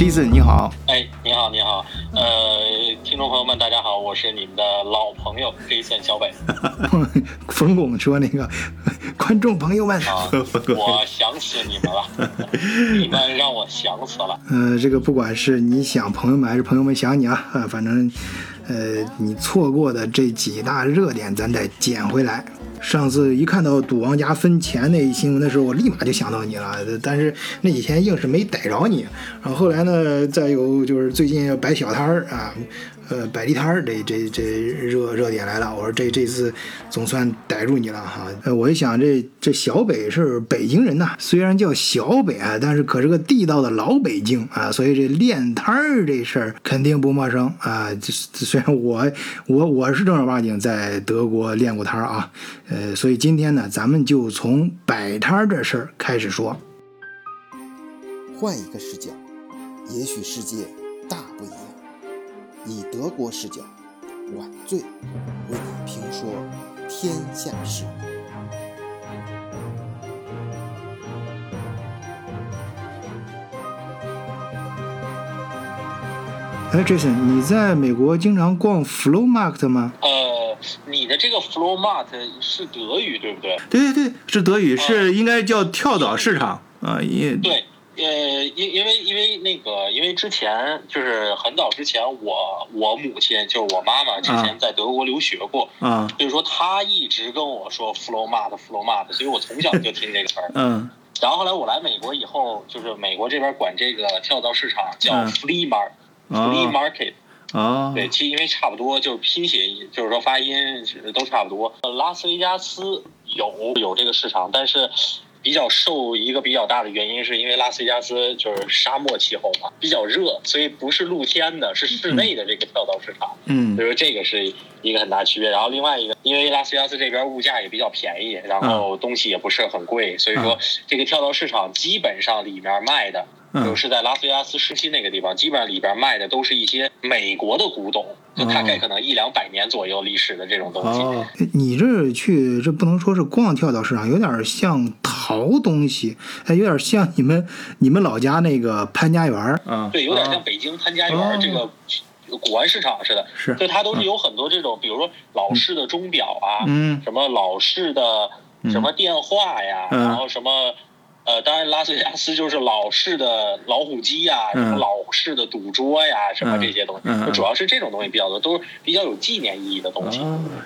Jason 你好，哎，你好，你好，呃，听众朋友们，大家好，我是你们的老朋友 Jason 小北。冯巩说那个观众朋友们，啊，我想死你们了，你们让我想死了。呃，这个不管是你想朋友们还是朋友们想你啊，啊，反正，呃，你错过的这几大热点，咱得捡回来。上次一看到赌王家分钱那一新闻的时候，我立马就想到你了。但是那几天硬是没逮着你。然后后来呢，再有就是最近摆小摊儿啊。呃，摆地摊儿这这这热热点来了，我说这这次总算逮住你了哈。呃，我一想这这小北是北京人呐，虽然叫小北啊，但是可是个地道的老北京啊，所以这练摊儿这事儿肯定不陌生啊。这虽然我我我是正儿八经在德国练过摊儿啊，呃，所以今天呢，咱们就从摆摊儿这事儿开始说。换一个视角，也许世界大不一样。以德国视角，晚醉为你评说天下事。哎，Jason，你在美国经常逛 Flow Market 吗？呃，你的这个 Flow Market 是德语对不对？对对对，是德语，是应该叫跳蚤市场啊，也对。呃，因因为因为那个，因为之前就是很早之前，我我母亲就是我妈妈之前在德国留学过，啊，所以说她一直跟我说 “flow mart flow mart”，所以我从小就听这个词儿。嗯，然后后来我来美国以后，就是美国这边管这个跳蚤市场叫 flea market，flea market，啊，对，其实因为差不多，就是拼写，就是说发音都差不多。拉斯维加斯有有这个市场，但是。比较受一个比较大的原因，是因为拉斯维加斯就是沙漠气候嘛，比较热，所以不是露天的，是室内的这个跳蚤市场。嗯，所以说这个是一个很大区别。然后另外一个，因为拉斯维加斯这边物价也比较便宜，然后东西也不是很贵，所以说这个跳蚤市场基本上里面卖的。就是在拉斯维加斯市区那个地方，基本上里边卖的都是一些美国的古董，就大概可能一两百年左右历史的这种东西。你这去这不能说是逛跳蚤市场，有点像淘东西，还有点像你们你们老家那个潘家园儿。对，有点像北京潘家园这个古玩市场似的。是，就它都是有很多这种，比如说老式的钟表啊，嗯，什么老式的什么电话呀，然后什么。呃，当然，拉斯维加斯就是老式的老虎机呀，什么老式的赌桌呀，什么这些东西，就主要是这种东西比较多，都是比较有纪念意义的东西。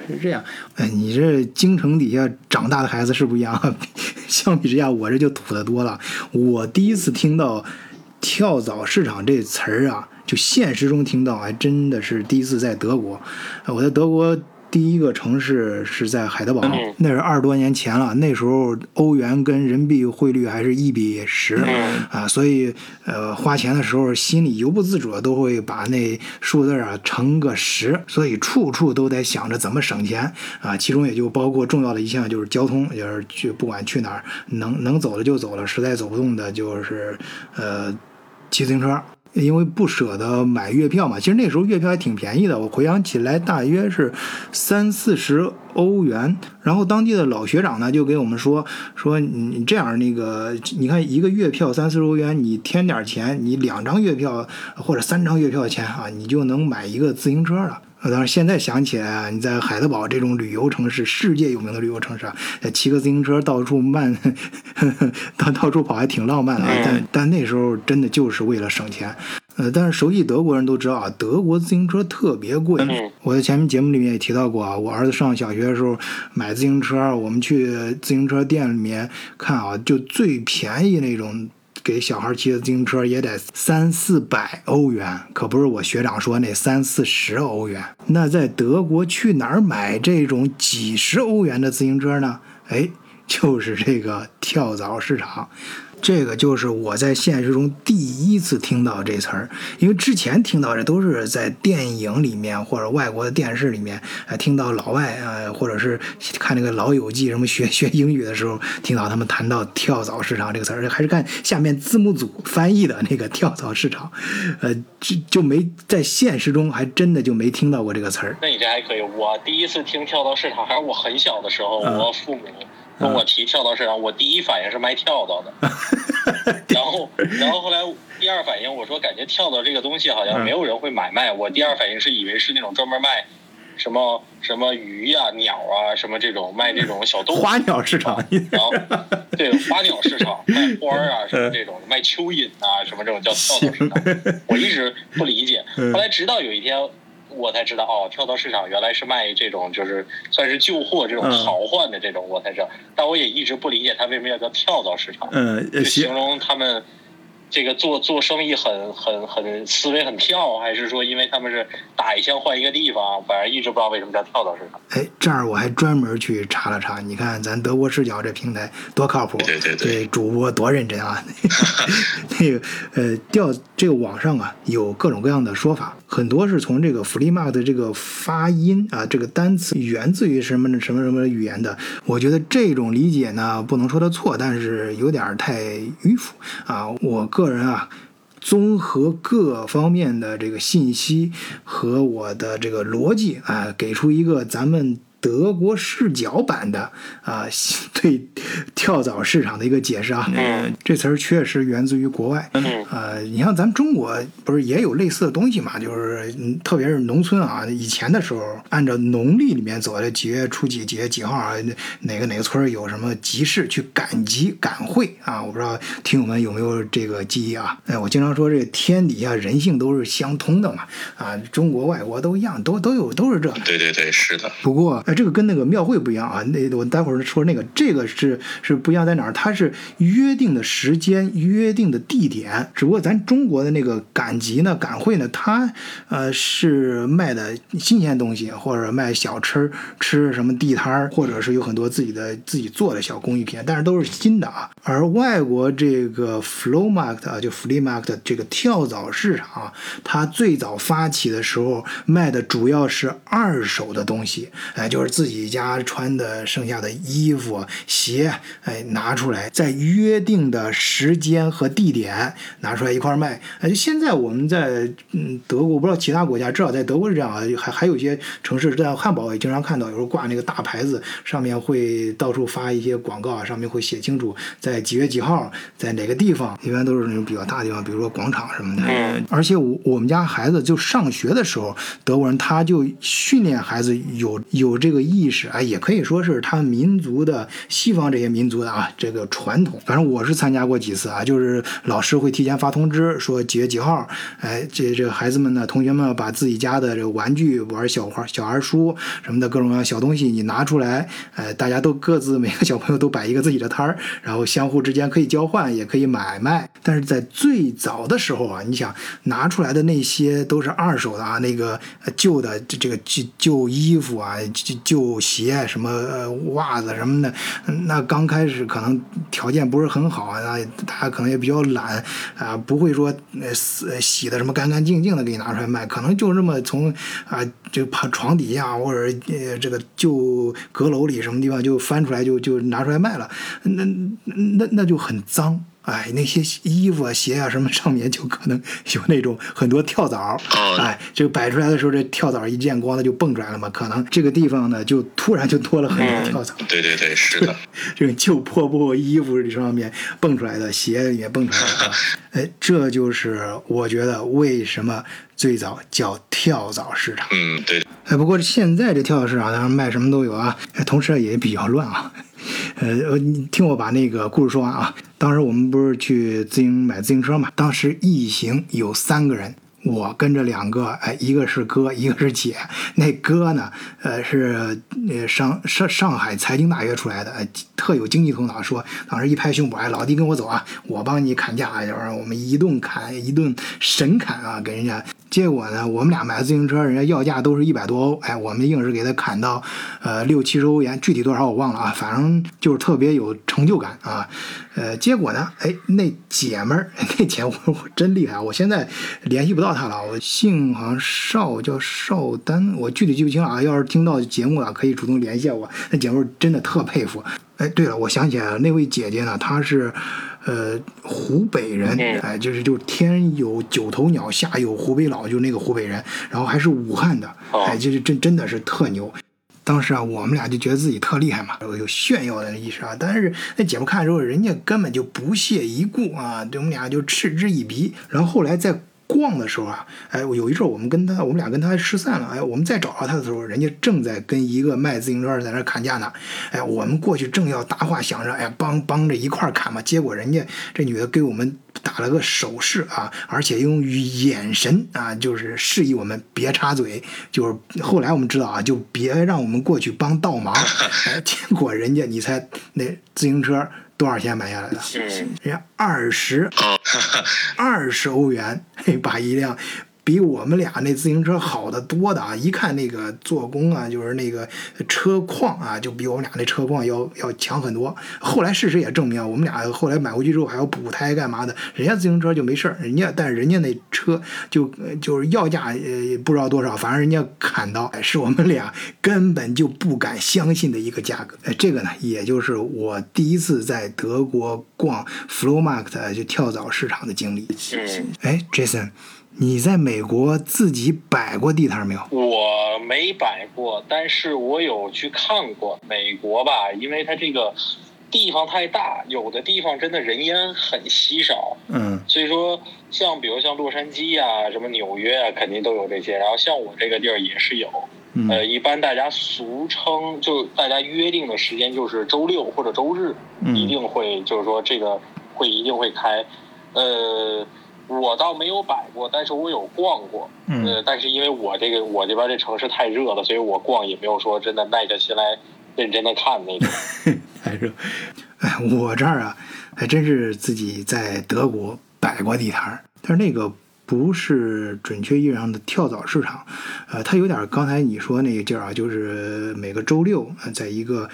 是这样，哎，你这京城底下长大的孩子是不一样，相比之下，我这就土的多了。我第一次听到“跳蚤市场”这词儿啊，就现实中听到，还真的是第一次在德国。我在德国。第一个城市是在海德堡，那是二十多年前了。那时候欧元跟人民币汇率还是一比十啊，所以呃花钱的时候心里由不自主的都会把那数字啊乘个十，所以处处都在想着怎么省钱啊。其中也就包括重要的一项就是交通，就是去不管去哪儿能能走的就走了，实在走不动的就是呃骑自行车。因为不舍得买月票嘛，其实那时候月票还挺便宜的，我回想起来大约是三四十欧元。然后当地的老学长呢就给我们说说你这样那个，你看一个月票三四十欧元，你添点钱，你两张月票或者三张月票钱啊，你就能买一个自行车了。当然，现在想起来啊，你在海德堡这种旅游城市，世界有名的旅游城市啊，骑个自行车到处慢，到到处跑还挺浪漫的。啊但但那时候真的就是为了省钱。呃，但是熟悉德国人都知道啊，德国自行车特别贵。我在前面节目里面也提到过啊，我儿子上小学的时候买自行车，我们去自行车店里面看啊，就最便宜那种。给小孩骑的自行车也得三四百欧元，可不是我学长说那三四十欧元。那在德国去哪儿买这种几十欧元的自行车呢？哎，就是这个跳蚤市场。这个就是我在现实中第一次听到这词儿，因为之前听到这都是在电影里面或者外国的电视里面，呃，听到老外呃，或者是看那个老友记什么学 学英语的时候，听到他们谈到跳蚤市场这个词儿，还是看下面字幕组翻译的那个跳蚤市场，呃，就就没在现实中还真的就没听到过这个词儿。那你这还可以，我第一次听跳蚤市场还是我很小的时候，我父母。跟我提跳蚤市场，我第一反应是卖跳蚤的，然后，然后后来第二反应，我说感觉跳蚤这个东西好像没有人会买卖。我第二反应是以为是那种专门卖什么什么鱼呀、鸟啊什么这种卖这种小动物。花鸟市场。然后对花鸟市场卖花啊什么这种卖蚯蚓啊什么这种叫跳蚤市场。我一直不理解，后来直到有一天。我才知道哦，跳蚤市场原来是卖这种，就是算是旧货这种淘换的这种，我才知道。但我也一直不理解它为什么要叫跳蚤市场，嗯，就形容他们。这个做做生意很很很思维很跳，还是说因为他们是打一枪换一个地方？反正一直不知道为什么叫跳蚤市场。哎，这儿我还专门去查了查，你看咱德国视角这平台多靠谱，对对对，主播多认真啊。那个呃，调这个网上啊有各种各样的说法，很多是从这个 f l e m a r 的这个发音啊，这个单词源自于什么什么什么语言的。我觉得这种理解呢不能说它错，但是有点太迂腐啊。我个人啊，综合各方面的这个信息和我的这个逻辑啊，给出一个咱们。德国视角版的啊，对跳蚤市场的一个解释啊，嗯这词儿确实源自于国外。嗯呃，你像咱们中国不是也有类似的东西嘛？就是特别是农村啊，以前的时候按照农历里面走的几月初几、几月几号啊，哪个哪个村有什么集市去赶集赶会啊？我不知道听友们有没有这个记忆啊？哎，我经常说这天底下人性都是相通的嘛，啊，中国外国都一样，都都有都是这。对对对，是的。不过。这个跟那个庙会不一样啊，那我待会儿说那个，这个是是不一样在哪儿？它是约定的时间、约定的地点，只不过咱中国的那个赶集呢、赶会呢，它呃是卖的新鲜东西，或者卖小吃、吃什么地摊儿，或者是有很多自己的自己做的小工艺品，但是都是新的啊。而外国这个 flow market 啊，就 flea market 这个跳蚤市场，它最早发起的时候卖的主要是二手的东西，哎，就。自己家穿的剩下的衣服、鞋，哎，拿出来，在约定的时间和地点拿出来一块卖。哎，现在我们在嗯德国，不知道其他国家，至少在德国是这样啊。还还有一些城市，在汉堡也经常看到，有时候挂那个大牌子，上面会到处发一些广告啊，上面会写清楚在几月几号，在哪个地方。一般都是那种比较大的地方，比如说广场什么的。嗯。而且我我们家孩子就上学的时候，德国人他就训练孩子有有这个。个意识啊，也可以说是他们民族的西方这些民族的啊这个传统。反正我是参加过几次啊，就是老师会提前发通知说几月几号，哎，这这孩子们呢，同学们把自己家的这个玩具、玩小花、小孩书什么的各种各样小东西你拿出来，哎，大家都各自每个小朋友都摆一个自己的摊儿，然后相互之间可以交换，也可以买卖。但是在最早的时候啊，你想拿出来的那些都是二手的啊，那个旧的这这个旧旧衣服啊，旧。鞋什么呃袜子什么的，那刚开始可能条件不是很好啊，那大家可能也比较懒啊，不会说呃洗洗的什么干干净净的给你拿出来卖，可能就这么从啊就爬床底下或者呃这个旧阁楼里什么地方就翻出来就就拿出来卖了，那那那就很脏。哎，那些衣服啊、鞋啊什么上面就可能有那种很多跳蚤。哎，这个摆出来的时候，这跳蚤一见光，它就蹦出来了嘛。可能这个地方呢，就突然就多了很多跳蚤。对对对，是的。这个旧破布衣服上面蹦出来的，鞋也蹦出来了。哎，这就是我觉得为什么最早叫跳蚤市场。嗯，对。哎，不过现在这跳蚤市场当然卖什么都有啊，同时也比较乱啊。呃，你听我把那个故事说完啊。当时我们不是去自行买自行车嘛？当时一行有三个人，我跟着两个，哎，一个是哥，一个是姐。那哥呢，呃，是呃上上上海财经大学出来的，特有经济头脑。说当时一拍胸脯，哎，老弟跟我走啊，我帮你砍价，就是我们一顿砍，一顿神砍啊，给人家。结果呢，我们俩买自行车，人家要价都是一百多欧，哎，我们硬是给他砍到，呃，六七十欧元，具体多少我忘了啊，反正就是特别有成就感啊。呃，结果呢，哎，那姐们儿，那姐我我真厉害，我现在联系不到她了，我姓好像邵，叫邵丹，我具体记不清了啊。要是听到节目了，可以主动联系我。那姐们儿真的特佩服。哎，对了，我想起来了，那位姐姐呢，她是。呃，湖北人，哎，就是就天有九头鸟，下有湖北佬，就那个湖北人，然后还是武汉的，哎，就是真真的是特牛。当时啊，我们俩就觉得自己特厉害嘛，有有炫耀的意识啊。但是那姐夫看之后，人家根本就不屑一顾啊，对我们俩就嗤之以鼻。然后后来在逛的时候啊，哎，有一阵我们跟他，我们俩跟他失散了。哎，我们再找到他的时候，人家正在跟一个卖自行车在那砍价呢。哎，我们过去正要搭话想着，哎，帮帮着一块砍嘛。结果人家这女的给我们打了个手势啊，而且用眼神啊，就是示意我们别插嘴。就是后来我们知道啊，就别让我们过去帮倒忙。哎，结果人家你猜那自行车。多少钱买下来的？人家二十，二十欧元，嘿，把一辆。比我们俩那自行车好的多的啊！一看那个做工啊，就是那个车况啊，就比我们俩那车况要要强很多。后来事实也证明，我们俩后来买回去之后还要补胎干嘛的。人家自行车就没事儿，人家但是人家那车就就是要价呃不知道多少，反正人家砍到是我们俩根本就不敢相信的一个价格。哎，这个呢，也就是我第一次在德国逛 Flowmarkt 就跳蚤市场的经历。哎，Jason。你在美国自己摆过地摊没有？我没摆过，但是我有去看过。美国吧，因为它这个地方太大，有的地方真的人烟很稀少。嗯。所以说，像比如像洛杉矶啊，什么纽约啊，肯定都有这些。然后像我这个地儿也是有。呃，一般大家俗称，就大家约定的时间就是周六或者周日，一定会就是说这个会一定会开。呃。我倒没有摆过，但是我有逛过。呃，但是因为我这个我这边这城市太热了，所以我逛也没有说真的耐下心来认真的看那种。太热。哎，我这儿啊，还真是自己在德国摆过地摊儿，但是那个不是准确意义上的跳蚤市场，呃，它有点刚才你说那个劲儿啊，就是每个周六在一个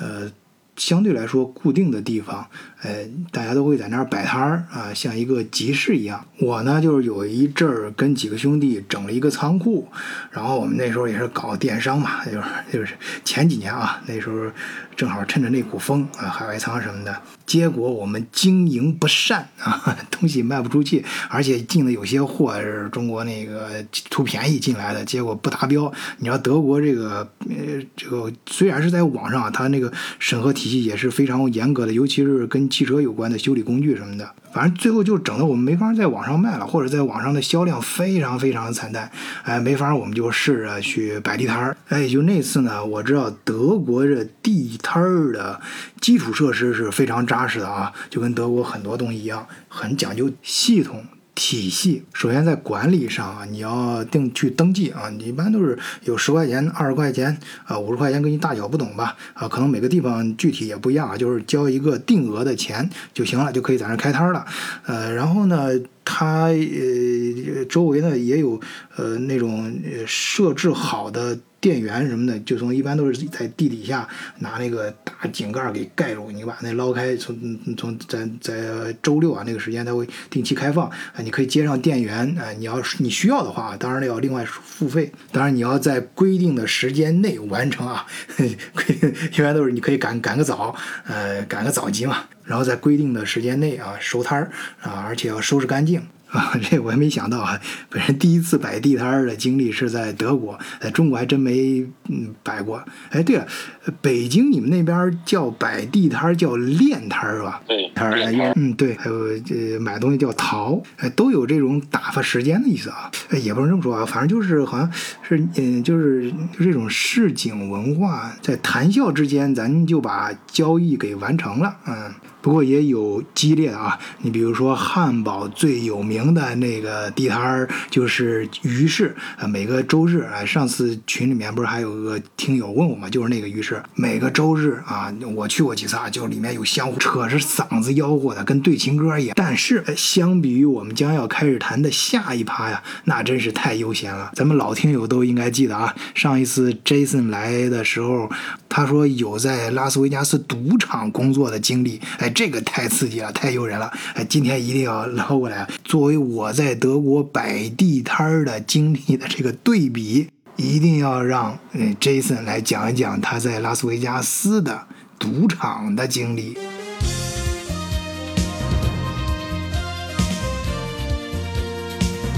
呃。相对来说固定的地方，呃，大家都会在那儿摆摊儿啊，像一个集市一样。我呢，就是有一阵儿跟几个兄弟整了一个仓库，然后我们那时候也是搞电商嘛，就是就是前几年啊，那时候正好趁着那股风啊，海外仓什么的。结果我们经营不善啊，东西卖不出去，而且进的有些货是中国那个图便宜进来的，结果不达标。你知道德国这个呃，这个虽然是在网上，它那个审核体系也是非常严格的，尤其是跟汽车有关的修理工具什么的。反正最后就整的我们没法在网上卖了，或者在网上的销量非常非常的惨淡，哎，没法我们就试着去摆地摊儿，哎，就那次呢，我知道德国这地摊摊儿的基础设施是非常扎实的啊，就跟德国很多东西一样，很讲究系统。体系首先在管理上啊，你要定去登记啊，你一般都是有十块钱、二十块钱啊、五十块钱，跟你大小不懂吧？啊，可能每个地方具体也不一样啊，就是交一个定额的钱就行了，就可以在那开摊儿了。呃，然后呢，它呃周围呢也有呃那种设置好的。电源什么的，就从一般都是在地底下拿那个大井盖给盖住，你把那捞开，从从在在周六啊那个时间，它会定期开放，啊，你可以接上电源，啊，你要你需要的话，当然要另外付费，当然你要在规定的时间内完成啊，规 定一般都是你可以赶赶个早，呃，赶个早集嘛，然后在规定的时间内啊收摊儿啊，而且要收拾干净。啊，这我也没想到啊！本人第一次摆地摊儿的经历是在德国，在中国还真没嗯摆过。哎，对了，北京你们那边叫摆地摊儿叫练摊儿吧？对，摊儿。嗯，对，还有这买东西叫淘，哎，都有这种打发时间的意思啊。哎，也不能这么说啊，反正就是好像是嗯，就是就这种市井文化，在谈笑之间，咱就把交易给完成了，嗯。不过也有激烈的啊，你比如说汉堡最有名的那个地摊儿就是鱼市啊，每个周日啊，上次群里面不是还有个听友问我嘛？就是那个鱼市，每个周日啊，我去过几次啊，就里面有相互扯着嗓子吆喝的，跟对情歌一样。但是相比于我们将要开始谈的下一趴呀，那真是太悠闲了。咱们老听友都应该记得啊，上一次 Jason 来的时候，他说有在拉斯维加斯赌场工作的经历，哎。这个太刺激了，太诱人了！哎，今天一定要捞过来。作为我在德国摆地摊儿的经历的这个对比，一定要让嗯 Jason 来讲一讲他在拉斯维加斯的赌场的经历。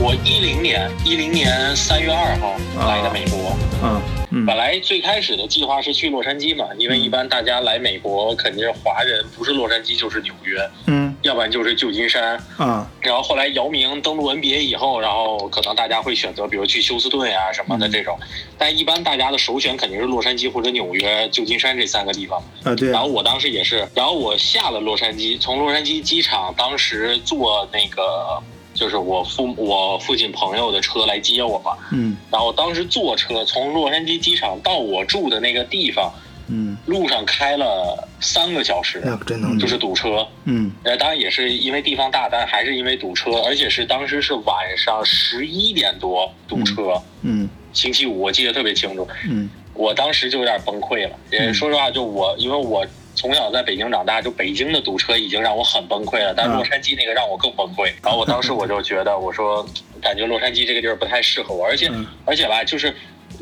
我一零年一零年三月二号来的美国，嗯。嗯。本来最开始的计划是去洛杉矶嘛，因为一般大家来美国肯定是华人，不是洛杉矶就是纽约，嗯。要不然就是旧金山。啊。然后后来姚明登陆 NBA 以后，然后可能大家会选择比如去休斯顿呀、什么的这种，但一般大家的首选肯定是洛杉矶或者纽约、旧金山这三个地方。啊对。然后我当时也是，然后我下了洛杉矶，从洛杉矶机场当时坐那个就是我父我父亲朋友的车来接我嘛，嗯。然后当时坐车从洛杉矶机场到我住的那个地方，嗯，路上开了三个小时，那真能就是堵车。嗯。呃，当然也是因为地方大，但还是因为堵车，而且是当时是晚上十一点多堵车，嗯。星期五我记得特别清楚，嗯。我当时就有点崩溃了。也嗯。说实话，就我因为我从小在北京长大，就北京的堵车已经让我很崩溃了，但啊洛杉矶那个让我更崩溃。然后我当时我就觉得，我说感觉洛杉矶这个地儿不太适合我，而且、嗯而且吧，就是。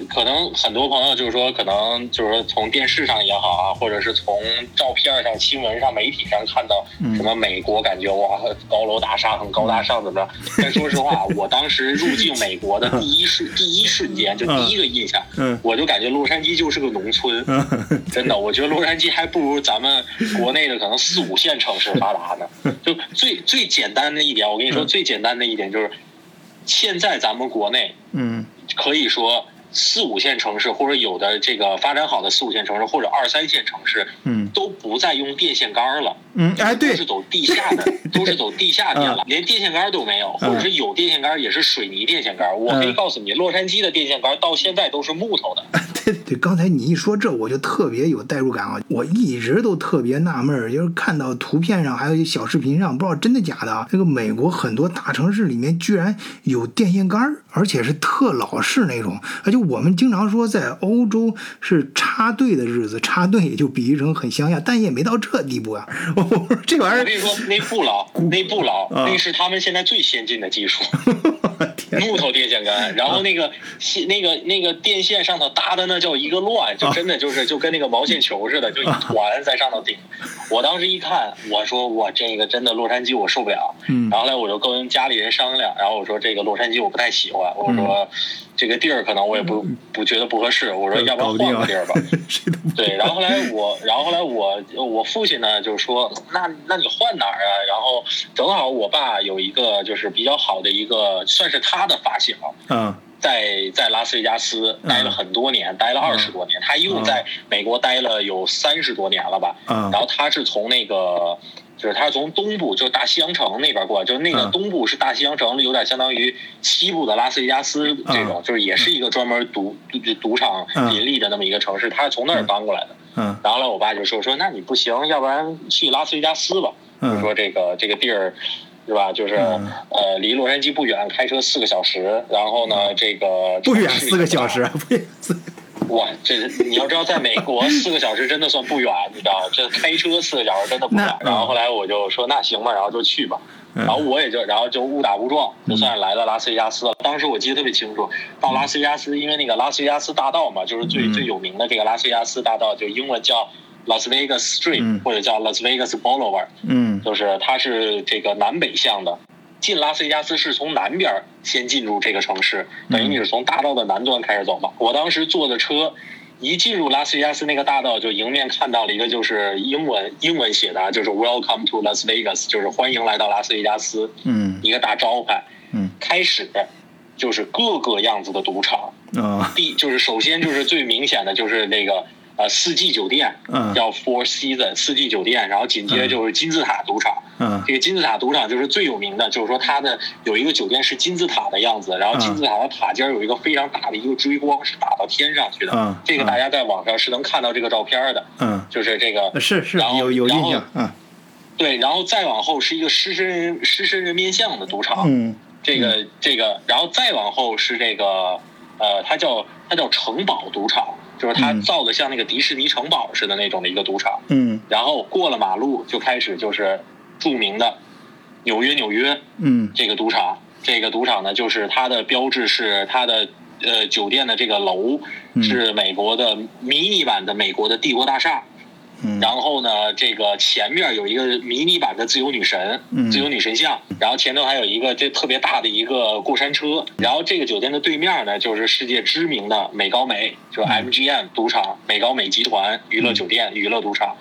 可能很多朋友就是说，可能就是说从电视上也好啊，或者是从照片上、新闻上、媒体上看到嗯。什么美国，感觉哇高楼大厦很高大上怎么着？但说实话，我当时入境美国的第一瞬 第一瞬间，就第一个印象，嗯。我就感觉洛杉矶就是个农村，嗯真的，我觉得洛杉矶还不如咱们国内的可能四五线城市发达呢。就最最简单的一点，我跟你说，嗯。最简单的一点就是，现在咱们国内嗯。可以说四五线城市，或者有的这个发展好的四五线城市，或者二三线城市，嗯都不再用电线杆了。嗯，哎对都是，走地下的，都是走地下电缆，连电线杆都没有，或者是有电线杆也是水泥电线杆。我可以嗯告诉你，洛杉矶的电线杆到现在都是木头的。对对，刚才你一说这，我就特别有代入感啊！我一直都特别纳闷儿，就是看到图片上还有小视频上，不知道真的假的啊。那个美国很多大城市里面居然有电线杆儿，而且是特老式那种。而且我们经常说在欧洲是插队的日子，插队也就比喻成很乡下，但也没到这地步啊。这玩意我跟你说，那不老，那不老，啊那是他们现在最先进的技术，木头电线杆。然后那个线那个那个电线上头搭的那叫一个乱，就真的就是就跟那个毛线球似的，就一团在上头顶。我当时一看，我说我这个真的洛杉矶我受不了。嗯然后后来我就跟家里人商量，然后我说这个洛杉矶我不太喜欢，我说这个地儿可能我也不不觉得不合适，我说要不然换个地儿吧。对，然后后来我，然后后来我我父亲呢就说，那那你换哪儿啊？然后正好我爸有一个就是比较好的一个，算是他的发小，嗯在在拉斯维加斯待了很多年，待了二十多年，他一共在美国待了有三十多年了吧。嗯然后他是从那个，就是他是从东部，就是大西洋城那边过来，就是那个嗯东部是大西洋城，有点相当于西部的拉斯维加斯这种，就是也是一个专门赌赌赌场嗯林立的那么一个城市，他是从那儿搬过来的。嗯然后呢，我爸就说说，那你不行，要不然去拉斯维加斯吧。就嗯说这个这个地儿。是吧？就是嗯呃，离洛杉矶不远，开车四个小时。然后呢，这个嗯不远四个小时，不远四哇，这你要知道，在美国 四个小时真的算不远，你知道，这开车四个小时真的不远然后后来我就说那行吧，然后就去吧。嗯然后我也就，然后就误打误撞，就算是来了拉斯维加斯了。当时我记得特别清楚，到拉斯维加斯，因为那个拉斯维加斯大道嘛，就是最嗯最有名的这个拉斯维加斯大道，就英文叫 Las Vegas Street、嗯或者叫 Las Vegas Boulevard。嗯就是它是这个南北向的。进拉斯维加斯是从南边先进入这个城市，等于你是从大道的南端开始走嘛。我当时坐的车，一进入拉斯维加斯那个大道，就迎面看到了一个就是英文英文写的啊，就是 Welcome to Las Vegas，就是欢迎来到拉斯维加斯，嗯一个大招牌。嗯开始就是各个样子的赌场，啊第就是首先就是最明显的就是那个呃四季酒店，嗯叫 Four Seasons 四季酒店，然后紧接着就是金字塔赌场。嗯。这个金字塔赌场就是最有名的，就是说它的有一个酒店是金字塔的样子，然后金字塔的塔尖有一个非常大的一个追光，是打到天上去的。嗯。这个大家在网上是能看到这个照片的，嗯，就是这个是是然后有有印象嗯。对，然后再往后是一个狮身人狮身人面像的赌场，嗯。这个这个，然后再往后是这个呃，它叫它叫城堡赌场，就是它嗯。造的像那个迪士尼城堡似的那种的一个赌场。嗯。然后过了马路就开始就是著名的纽约纽约嗯。这个赌场，这个赌场呢，就是它的标志是它的呃酒店的这个楼嗯。是美国的迷你版的美国的帝国大厦，然后呢，这个前面有一个迷你版的自由女神，嗯。自由女神像，然后前头还有一个这特别大的一个过山车，然后这个酒店的对面呢，就是世界知名的美高美，就是 MGM 赌场，美高美集团娱乐酒店、娱乐赌场。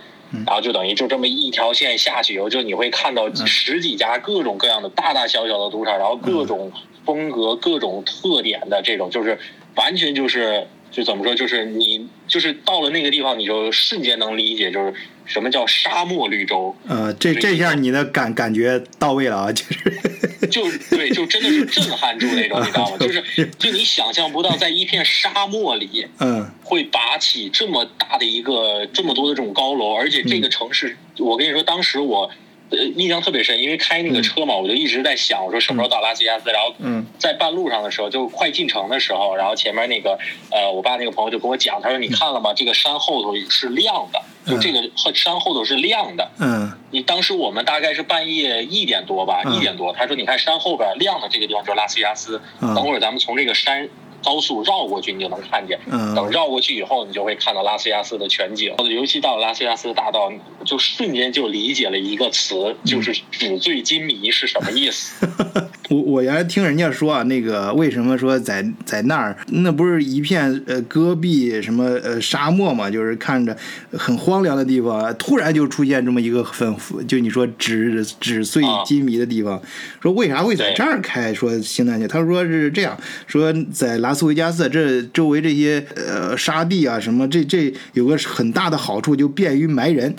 然后就等于就这么一条线下去以后，就你会看到十几家各种各样的大大小小的赌场，然后各种风格、各种特点的这种，就是完全就是就怎么说，就是你就是到了那个地方，你就瞬间能理解，就是什么叫沙漠绿洲，呃，这这下你的感感觉到位了啊，就是 就对，就真的是震撼住那种，你知道吗？就是就你想象不到，在一片沙漠里，嗯。会拔起这么大的一个这么多的这种高楼，而且这个城市，我跟你说，当时我呃印象特别深，因为开那个车嘛，我就一直在想，我说什么时候到拉斯维加斯，然后嗯。在半路上的时候，就快进城的时候，然后前面那个呃，我爸那个朋友就跟我讲，他说你看了吗？这个山后头是亮的，就这个后山后头是亮的。嗯。你当时我们大概是半夜一点多吧，嗯。一点多，他说你看山后边亮的这个地方就是拉斯维加斯，嗯。等会儿咱们从这个山高速绕过去，你就能看见。嗯等绕过去以后，你就会看到拉斯维加斯的全景。尤其到了拉斯维加斯大道，就瞬间就理解了一个词，就是纸醉金迷是什么意思。我我原来听人家说啊，那个为什么说在在那儿，那不是一片呃戈壁什么呃沙漠嘛，就是看着很荒凉的地方，突然就出现这么一个很就你说纸纸碎啊金迷的地方，说为啥会在这儿开？说星探线，他说是这样，说在拉斯维加斯这周围这些呃沙地啊什么，这这有个很大的好处，就便于埋人。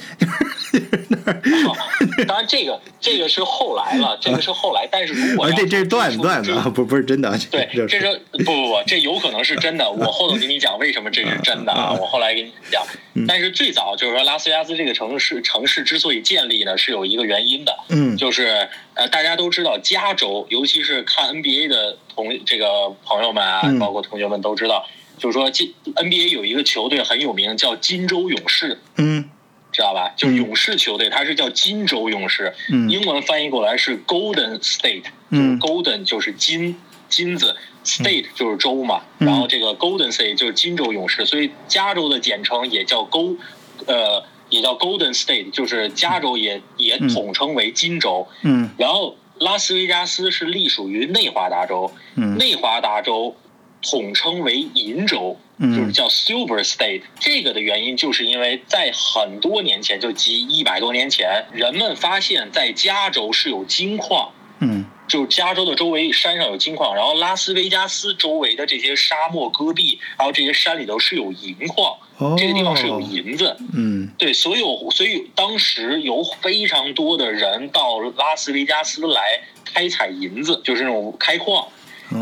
啊 当然，这个这个是后来了，这个是后来。但是如果啊，这这是说段子段子啊，不不是真的。对，这这是不不不，这有可能是真的。我后头给你讲为什么这是真的啊，我后来给你讲。但是最早就是说拉斯维加斯这个城市城市之所以建立呢，是有一个原因的，嗯就是呃大家都知道加州，尤其是看 NBA 的同这个朋友们啊，嗯。包括同学们都知道，就是说金 NBA 有一个球队很有名，叫金州勇士。嗯。知道吧？就是勇士球队，它是叫金州勇士，嗯。英文翻译过来是 Golden State，就是嗯 Golden 就是金金子，State 就是州嘛，嗯。然后这个 Golden State 就是金州勇士，所以加州的简称也叫 Go，呃，也叫 Golden State，就是加州也也统称为金州，嗯然后拉斯维加斯是隶属于内华达州，嗯内华达州统称为银州，嗯就是叫 Silver State。这个的原因就是因为在很多年前，就即一百多年前，人们发现在加州是有金矿。嗯就是加州的周围山上有金矿，然后拉斯维加斯周围的这些沙漠戈壁，还有这些山里头是有银矿，哦这个地方是有银子。嗯对，所有所以当时有非常多的人到拉斯维加斯来开采银子，就是那种开矿。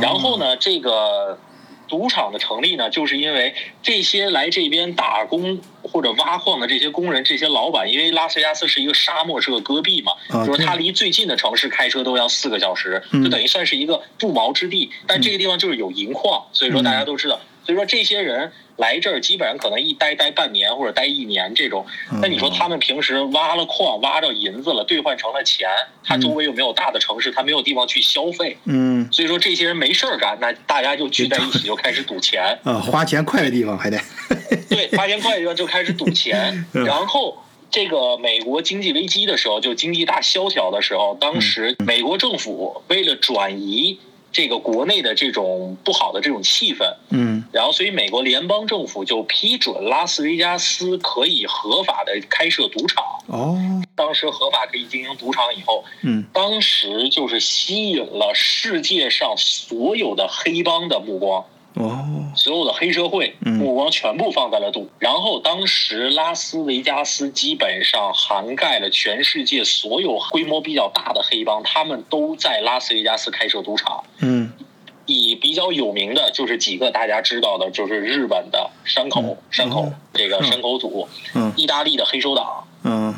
然后呢，这个赌场的成立呢，就是因为这些来这边打工或者挖矿的这些工人、这些老板，因为拉斯维加斯是一个沙漠，是个戈壁嘛，啊就是他离最近的城市开车都要四个小时，嗯就等于算是一个不毛之地。但这个地方就是有银矿，所以说大家都知道。所以说这些人来这儿，基本上可能一待待半年或者待一年这种。嗯。那你说他们平时挖了矿，挖着银子了，兑换成了钱，他周围又没有大的城市，他没有地方去消费，嗯。所以说这些人没事儿干，那大家就聚在一起就开始赌钱，啊，花钱快的地方还得。对，花钱快的地方就开始赌钱，嗯。然后。这个美国经济危机的时候，就经济大萧条的时候，当时美国政府为了转移这个国内的这种不好的这种气氛，嗯。然后所以美国联邦政府就批准拉斯维加斯可以合法的开设赌场。哦。当时合法可以经营赌场以后，嗯。当时就是吸引了世界上所有的黑帮的目光，哦。所有的黑社会嗯。目光全部放在了赌。然后当时拉斯维加斯基本上涵盖了全世界所有规模比较大的黑帮，他们都在拉斯维加斯开设赌场。嗯。以比较有名的就是几个大家知道的，就是日本的山口、山口、哦这个山口组，嗯。意大利的黑手党，嗯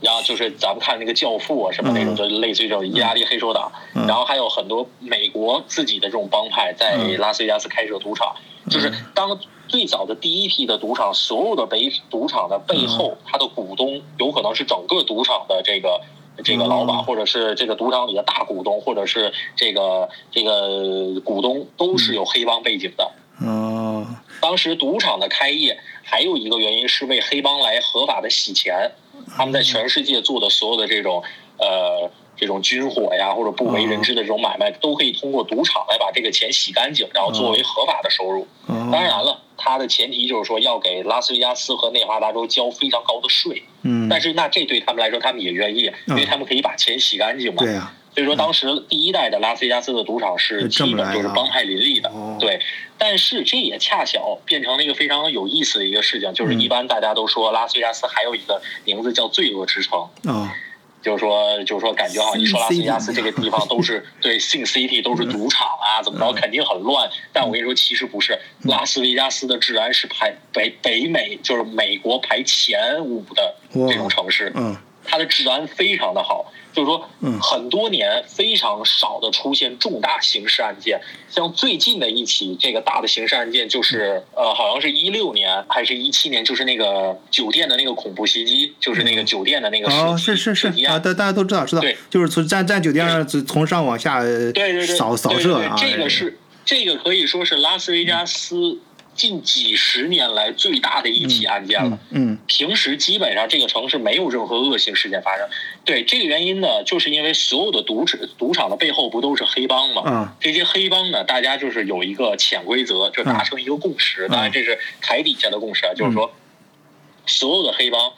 然后就是咱们看那个《教父》啊什么那种，嗯。就类似于这种意大利黑手党，嗯。然后还有很多美国自己的这种帮派在嗯。拉斯维加斯开设赌场，就是当最早的第一批的赌场，所有的北赌场的背后，它的股东有可能是整个赌场的这个。这个老板，哦或者是这个赌场里的大股东，或者是这个这个股东，都是有黑帮背景的。哦。当时赌场的开业还有一个原因是为黑帮来合法的洗钱，他们在全世界做的所有的这种呃这种军火呀或者不为人知的这种买卖，都可以通过赌场来把这个钱洗干净，然后作为合法的收入。哦当然了，它的前提就是说要给拉斯维加斯和内华达州交非常高的税。嗯，但是那这对他们来说，他们也愿意，因为他们可以把钱洗干净嘛。对呀，所以说，当时第一代的拉斯维加斯的赌场是基本就是帮派林立的哦，对。但是这也恰巧变成了一个非常有意思的一个事情，嗯就是一般大家都说拉斯维加斯还有一个名字叫罪恶之城，哦，就是说就是说感觉好像一说拉斯维加斯这个地方都是 对 Sin City 都是赌场啊，怎么着肯定很乱。但我跟你说，其实不是，拉斯维加斯的治安是排北北美就是美国排前五的这种城市。嗯它的治安非常的好，就是说嗯，很多年非常少的出现重大刑事案件。像最近的一起这个大的刑事案件，就是呃，好像是一六年还是一七年，就是那个酒店的那个恐怖袭击，就是那个酒店的那个哦，是是是啊。大大家都知道知道对，就是从在在酒店上从从上往下呃对对对，扫扫射啊，这个是这个可以说是拉斯维加斯近几十年来最大的一起案件了。嗯嗯平时基本上这个城市没有任何恶性事件发生。对这个原因呢，就是因为所有的赌场赌场的背后不都是黑帮吗？嗯这些黑帮呢，大家就是有一个潜规则，就达成一个共识。嗯当然，这是台底下的共识啊，就是说，所有的黑帮，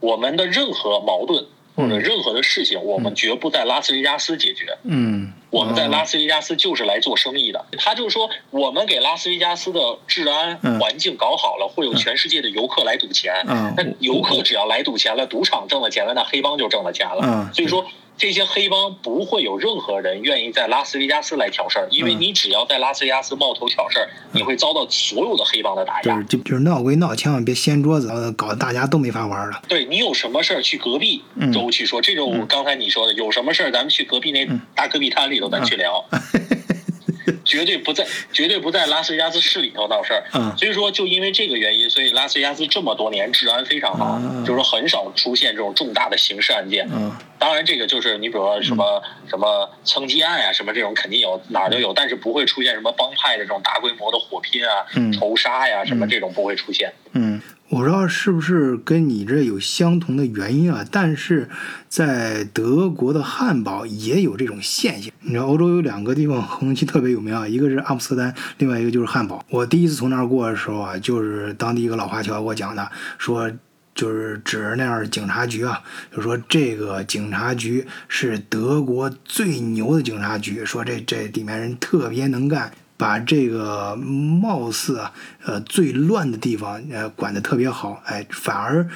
我们的任何矛盾或者任何的事情，我们绝不在拉斯维加斯解决。嗯，我们在哦拉斯维加斯就是来做生意的。他就是说，我们给拉斯维加斯的治安嗯环境搞好了，会有全世界的游客来赌钱。嗯那游客只要来赌钱了，赌场挣了钱了，那黑帮就挣了钱了。嗯所以说，这些黑帮不会有任何人愿意在拉斯维加斯来挑事儿，因为嗯你只要在拉斯维加斯冒头挑事儿，你会遭到所有的黑帮的打压就是。就就是闹归闹，千万别掀桌子，呃搞得大家都没法玩了。对你有什么事儿去隔壁嗯州去说，这种刚才你说的，有什么事儿咱们去隔壁那大戈壁滩里头咱去聊，绝对不在绝对不在拉斯维加斯市里头闹事儿。嗯所以说，就因为这个原因，所以拉斯维加斯这么多年治安非常好，啊就是说很少出现这种重大的刑事案件。嗯当然，这个就是你比如说什么、什么枪击案啊、什么这种肯定有哪儿都有，但是不会出现什么帮派的这种大规模的火拼啊、嗯仇杀呀什么这种不会出现。嗯，我不知道是不是跟你这有相同的原因啊，但是在德国的汉堡也有这种现象。你知道，欧洲有两个地方 红旗特别有名啊，一个是阿姆斯特丹，另外一个就是汉堡。我第一次从那儿过的时候啊，就是当地一个老华侨给我讲的，说。就是指着那样的警察局啊，就说这个警察局是德国最牛的警察局，说这这里面人特别能干，把这个貌似啊呃最乱的地方呃管得特别好，哎，反而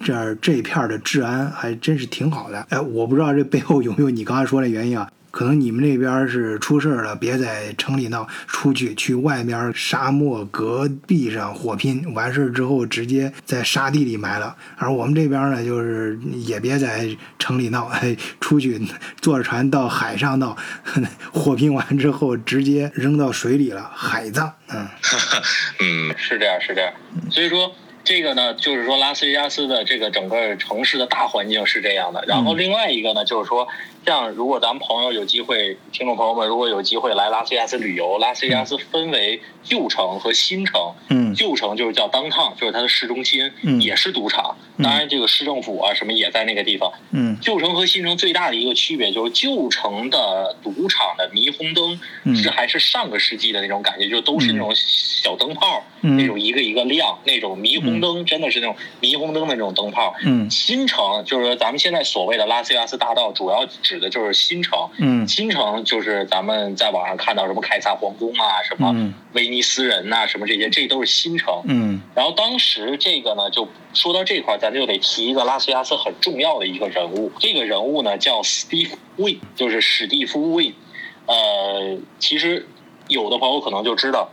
这儿这片儿的治安还真是挺好的。哎，我不知道这背后有没有你刚才说的原因啊？可能你们那边是出事儿了，别在城里闹，出去去外面沙漠戈壁上火拼，完事儿之后直接在沙地里埋了。而我们这边呢，就是也别在城里闹，出去坐着船到海上闹，火拼完之后直接扔到水里了，海葬。嗯 嗯，是这样，是这样。所以说，这个呢，就是说拉斯维加斯的这个整个城市的大环境是这样的。然后另外一个呢，就是说，像如果咱们朋友有机会，听众朋友们如果有机会来拉斯维加斯旅游，拉斯维加斯分为旧城和新城。嗯旧城就是叫 downtown，就是它的市中心，嗯也是赌场。嗯当然，这个市政府啊什么也在那个地方。嗯旧城和新城最大的一个区别就是，旧城的赌场的霓虹灯嗯是还是上个世纪的那种感觉，就都是那种小灯泡，嗯那种一个一个亮，那种霓虹灯真的是那种霓虹灯的那种灯泡。嗯新城就是咱们现在所谓的拉斯维加斯大道，主要指的就是新城。嗯新城就是咱们在网上看到什么凯撒皇宫啊，什么嗯威尼斯人呐、什么这些，这都是新城。嗯然后当时这个呢，就说到这块儿，咱就得提一个拉斯维加斯很重要的一个人物。这个人物呢叫史蒂夫·魏，就是史蒂夫·魏。呃，其实有的朋友可能就知道，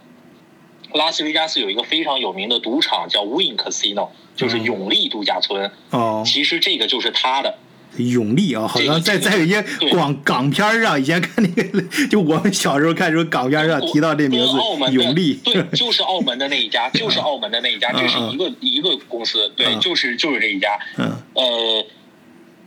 拉斯维加斯有一个非常有名的赌场叫 Win Casino，就是嗯永利度假村。哦，其实这个就是他的。永利啊，好像在在一些广港片上，以前看那个，就我们小时候看时候，港片上提到这名字，永利。对，就是澳门的那一家，就是澳门的那一家，这是一个一个公司，对，就是就是这一家。嗯呃，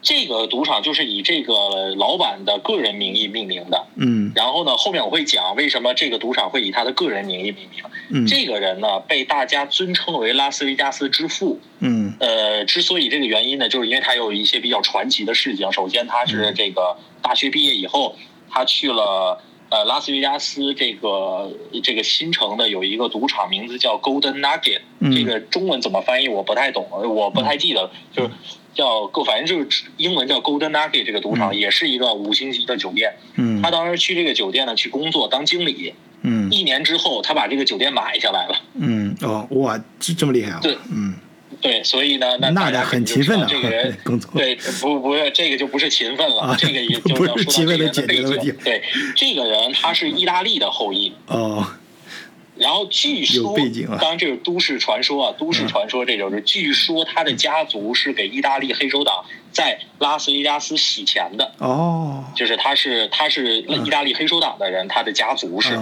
这个赌场就是以这个老板的个人名义命名的。嗯然后呢，后面我会讲为什么这个赌场会以他的个人名义命名。嗯这个人呢，被大家尊称为拉斯维加斯之父。嗯呃，之所以这个原因呢，就是因为他有一些比较传奇的事情。首先，他是这个大学毕业以后，他去了呃拉斯维加斯这个这个新城的有一个赌场，名字叫 Golden Nugget。嗯这个中文怎么翻译我不太懂，我不太记得，就是叫反正就是英文叫 Golden Nugget 这个赌场，嗯也是一个五星级的酒店。嗯他当时去这个酒店呢去工作当经理，嗯一年之后他把这个酒店买下来了。嗯哦哇，这这么厉害啊！对嗯，对，所以呢，那那大家很勤奋的这个人工作。对，不不是这个就不是勤奋了，啊这个也 不就要说到这个人的背景。对，这个人他是意大利的后裔，哦，然后据说啊，当然这是都市传说啊，都市传说这种是，据说他的家族是给意大利黑手党在拉斯维加斯洗钱的，哦，就是他是他是意大利黑手党的人，他的家族是。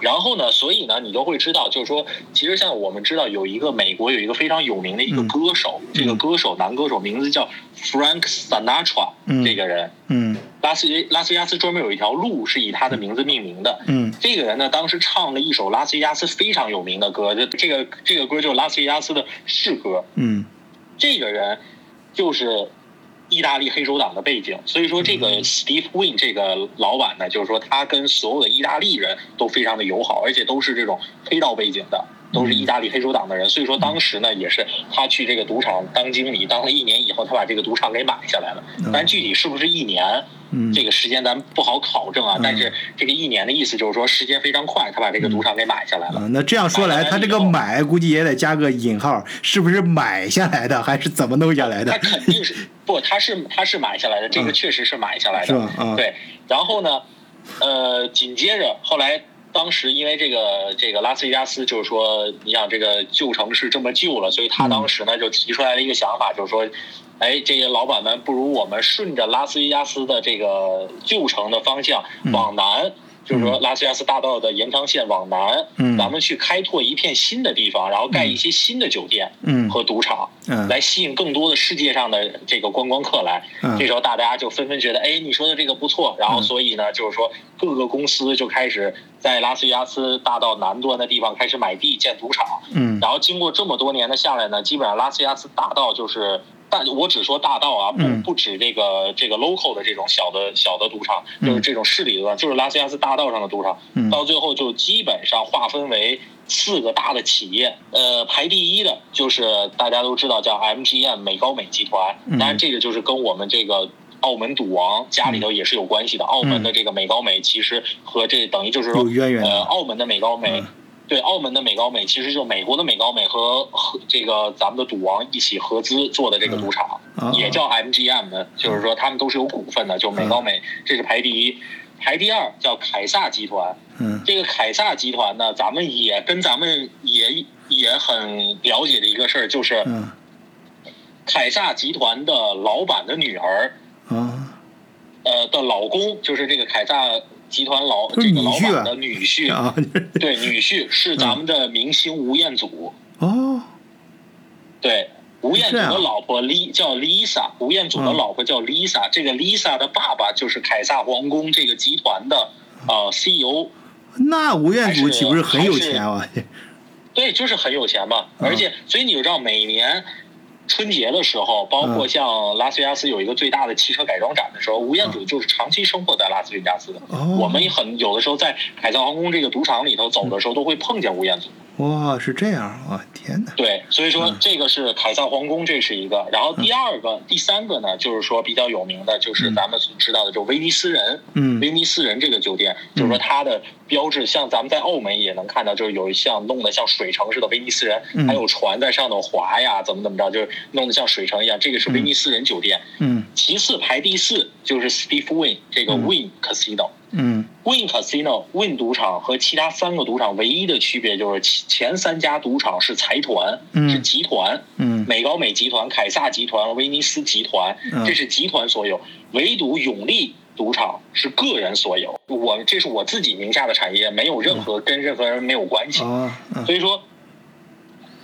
然后呢，所以呢，你都会知道，就是说，其实像我们知道有一个美国有一个非常有名的一个嗯歌手，这个歌手男歌手名字叫 Frank Sinatra，、嗯。这个人，嗯。拉斯维拉斯维加斯专门有一条路是以他的名字命名的。嗯。这个人呢，当时唱了一首拉斯维加斯非常有名的歌，这这个这个歌就是拉斯维加斯的市歌。嗯。这个人就是意大利黑手党的背景，所以说这个 Steve Wynn 这个老板呢，就是说他跟所有的意大利人都非常的友好，而且都是这种黑道背景的，都是意大利黑手党的人。所以说当时呢，也是他去这个赌场当经理，当了一年以后，他把这个赌场给买下来了。但具体是不是一年？嗯，这个时间咱不好考证啊，嗯但是这个一年的意思就是说时间非常快，他把这个赌场给买下来了。啊，那这样说来，他这个买估计也得加个引号，是不是买下来的，还是怎么弄下来的他？肯定是 不，他是他是买下来的，这个嗯确实是买下来的，对。然后呢，呃，紧接着后来。当时因为这个这个拉斯维加斯就是说，你想这个旧城市这么旧了，所以他当时呢就提出来了一个想法，就是说，哎，这些老板们不如我们顺着拉斯维加斯的这个旧城的方向嗯。往南，就是说拉斯维加斯大道的延长线往南，嗯咱们去开拓一片新的地方，然后盖一些新的酒店嗯和赌场。嗯来吸引更多的世界上的这个观光客来。嗯这时候大家就纷纷觉得，哎，你说的这个不错。然后所以呢，就是说各个公司就开始在拉斯维加斯大道南端的地方开始买地建赌场。嗯然后经过这么多年的下来呢，基本上拉斯维加斯大道就是。但我只说大道啊，不嗯不止这个这个 local 的这种小的小的赌场，嗯就是这种市里的，就是拉斯维加斯大道上的赌场。嗯到最后就基本上划分为四个大的企业，呃，排第一的就是大家都知道叫 MGM 美高美集团，嗯当然这个就是跟我们这个。澳门赌王家里头也是有关系的。澳门的这个美高美其实和这等于就是说呃，澳门的美高美嗯，对，澳门的美高美其实就是美国的美高美和和这个咱们的赌王一起合资做的这个赌场，啊也叫 MGM 的，就是说他们都是有股份的，就美高美，这是排第一。排第二叫凯撒集团，嗯这个凯撒集团呢，咱们也跟咱们也也很了解的一个事儿，就是嗯凯撒集团的老板的女儿，啊呃的老公，就是这个凯撒集团老就是这个老板的女婿，啊 对，女婿是咱们的明星吴彦祖，哦。对。吴彦祖的老婆 Li 叫 Lisa，吴彦祖的嗯。老婆叫 Lisa，、这个 Lisa 的爸爸就是凯撒皇宫这个集团的呃 CEO，那吴彦祖岂不是很有钱啊？对，就是很有钱嘛。嗯。而且，所以你就知道，每年春节的时候，包括嗯像拉斯维加斯有一个最大的汽车改装展的时候，吴彦祖就是长期生活在拉斯维加斯的。哦我们也很有的时候在凯撒皇宫这个赌场里头走的时候，都会碰见吴彦祖。哇，是这样啊！天哪，对，所以说嗯这个是凯撒皇宫，这是一个。然后第二个、第三个呢，就是说比较有名的，就是咱们所知道的，就威尼斯人。嗯威尼斯人这个酒店，就是说它的标志，像咱们在澳门也能看到，就是有像弄得像水城似的威尼斯人，嗯还有船在上头划呀，怎么怎么着，就是弄得像水城一样。这个是威尼斯人酒店。嗯其次排第四就是 Steve Wynn 这个嗯 Wynn Casino。嗯 Win Casino Win 赌场和其他三个赌场唯一的区别就是其前三家赌场是财团，嗯。是集团，嗯。美高美集团、凯撒集团、威尼斯集团嗯，这是集团所有，唯独永利赌场是个人所有。我这是我自己名下的产业，没有任何跟任何人没有关系。所以说，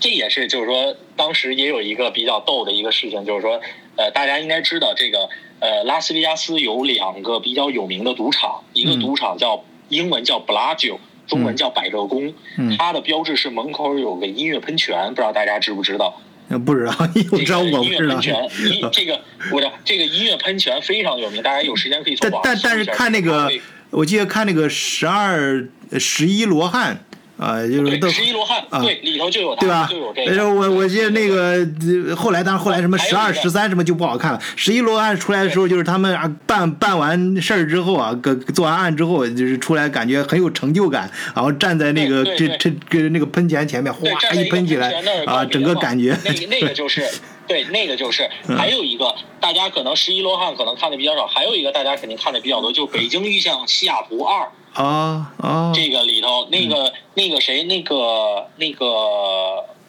这也是就是说，当时也有一个比较逗的一个事情，就是说，呃，大家应该知道这个，呃，拉斯维加斯有两个比较有名的赌场，一个赌场叫英文叫 Bellagio，中文叫百乐宫，嗯它的标志是门口有个音乐喷泉，不知道大家知不知道？呃不知道，我知道不知道音乐喷。泉，音这个我知道这个音乐喷泉非常有名，大家有时间可以去但网但但是看那个，我记得看那个十二十一罗汉啊，就是都十一罗汉，啊对里头就有对吧，就有这个。候我我记得那个呃后来，当然后来什么十二、十三什么就不好看了。十一罗汉出来的时候，就是他们啊办办完事儿之后啊，个做完案之后，就是出来感觉很有成就感，然后站在那个这这跟那个喷泉前面，对，哗一喷起来啊，整个感觉那个那个就是，对，那个就是，嗯还有一个大家可能十一罗汉可能看的比较少，还有一个大家肯定看的比较多，就是《北京遇上西雅图二》啊啊这个里头，那个那个谁，那个那个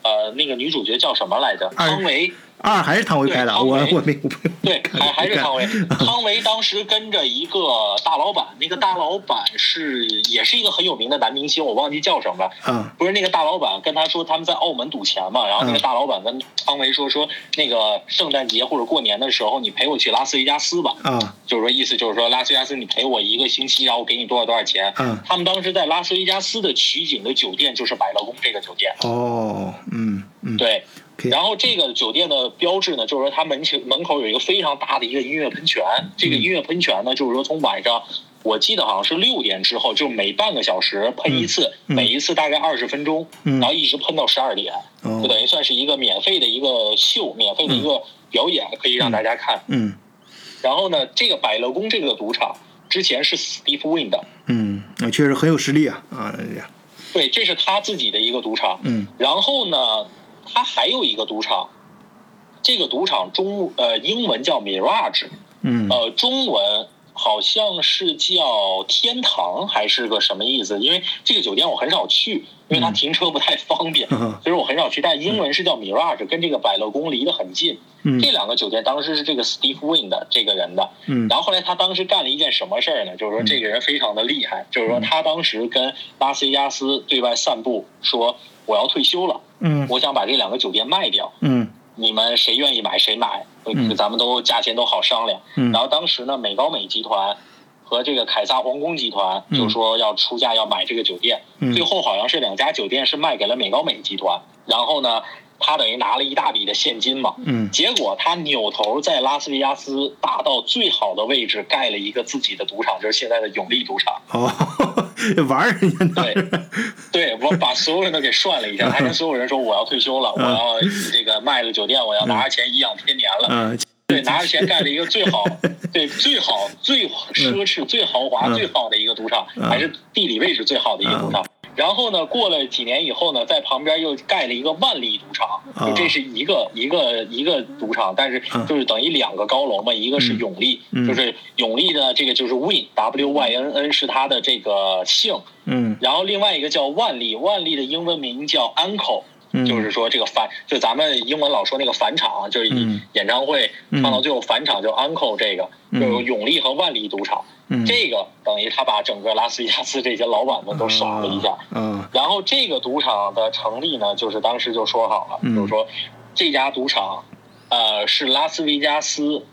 呃那个女主角叫什么来着？二汤唯。二还是汤唯拍的，我我没我 对，还还是汤唯。汤唯当时跟着一个大老板，那个大老板是也是一个很有名的男明星，我忘记叫什么了。嗯不是那个大老板跟他说他们在澳门赌钱嘛，然后那个嗯大老板跟汤唯说说那个圣诞节或者过年的时候你陪我去拉斯维加斯吧，嗯就是说意思就是说拉斯维加斯你陪我一个星期，然后我给你多少多少钱。嗯他们当时在拉斯维加斯的取景的酒店就是百乐宫这个酒店，哦嗯嗯对。然后这个酒店的标志呢，就是说它门前门口有一个非常大的一个音乐喷泉。这嗯个音乐喷泉呢，就是说从晚上，我记得好像是六点之后，就每半个小时喷一次，嗯嗯。每一次大概二十分钟，嗯。然后一直喷到十二点，哦。就等于算是一个免费的一个秀，免费的一个表演，可以让大家看。嗯然后呢，这个百乐宫这个赌场之前是 Steve Win 的，嗯，那确实很有实力啊啊对，这是他自己的一个赌场。嗯。然后呢，他还有一个赌场，这个赌场中呃英文叫 Mirage，嗯呃中文好像是叫天堂还是个什么意思？因为这个酒店我很少去，因为它嗯停车不太方便，嗯 所以我很少去。但英文是叫 Mirage，跟这个百乐宫离得很近。嗯这两个酒店当时是这个 Steve Wynn 的这个人的，嗯然后后来他当时干了一件什么事儿呢？就是说这个人非常的厉害，就是说他当时跟拉斯维加斯对外散布说我要退休了，嗯。我想把这两个酒店卖掉，嗯。你们谁愿意买谁买，嗯。咱们都价钱都好商量。嗯。然后当时呢，美高美集团和这个凯撒皇宫集团嗯。就说要出价要买这个酒店，嗯。最后好像是两家酒店是卖给了美高美集团，然后呢，他等于拿了一大笔的现金嘛。嗯结果他扭头在拉斯维加斯打到最好的位置盖了一个自己的赌场，就是现在的永利赌场。哦 玩儿人家呢对，对我把所有人都给涮了一下，还跟所有人说我要退休了，我要这个卖了酒店，我要拿着钱颐养天年了。嗯对，拿着钱盖了一个最好、对最好、最奢侈、最豪华、嗯最好的一个赌场，嗯还是地理位置最好的一个赌场。然后呢，过了几年以后呢，在旁边又盖了一个万利赌场，这是一个一个一个赌场，但是嗯就是等于两个高楼嘛，一个是永利，嗯就是永利的这个就是 Win W Y N N 是它的这个姓，嗯。然后另外一个叫万利，万利的英文名叫 Uncle。嗯。就是说这个返，就咱们英文老说那个返场，就是嗯。演唱会嗯。唱到最后返场，就 Uncle 这个，嗯。就是永利和万利赌场，嗯。这个等于他把整个拉斯维加斯这些老板们都耍了一下。嗯。然后这个赌场的成立呢，就是当时就说好了，嗯。就是说这家赌场，呃，是拉斯维加斯，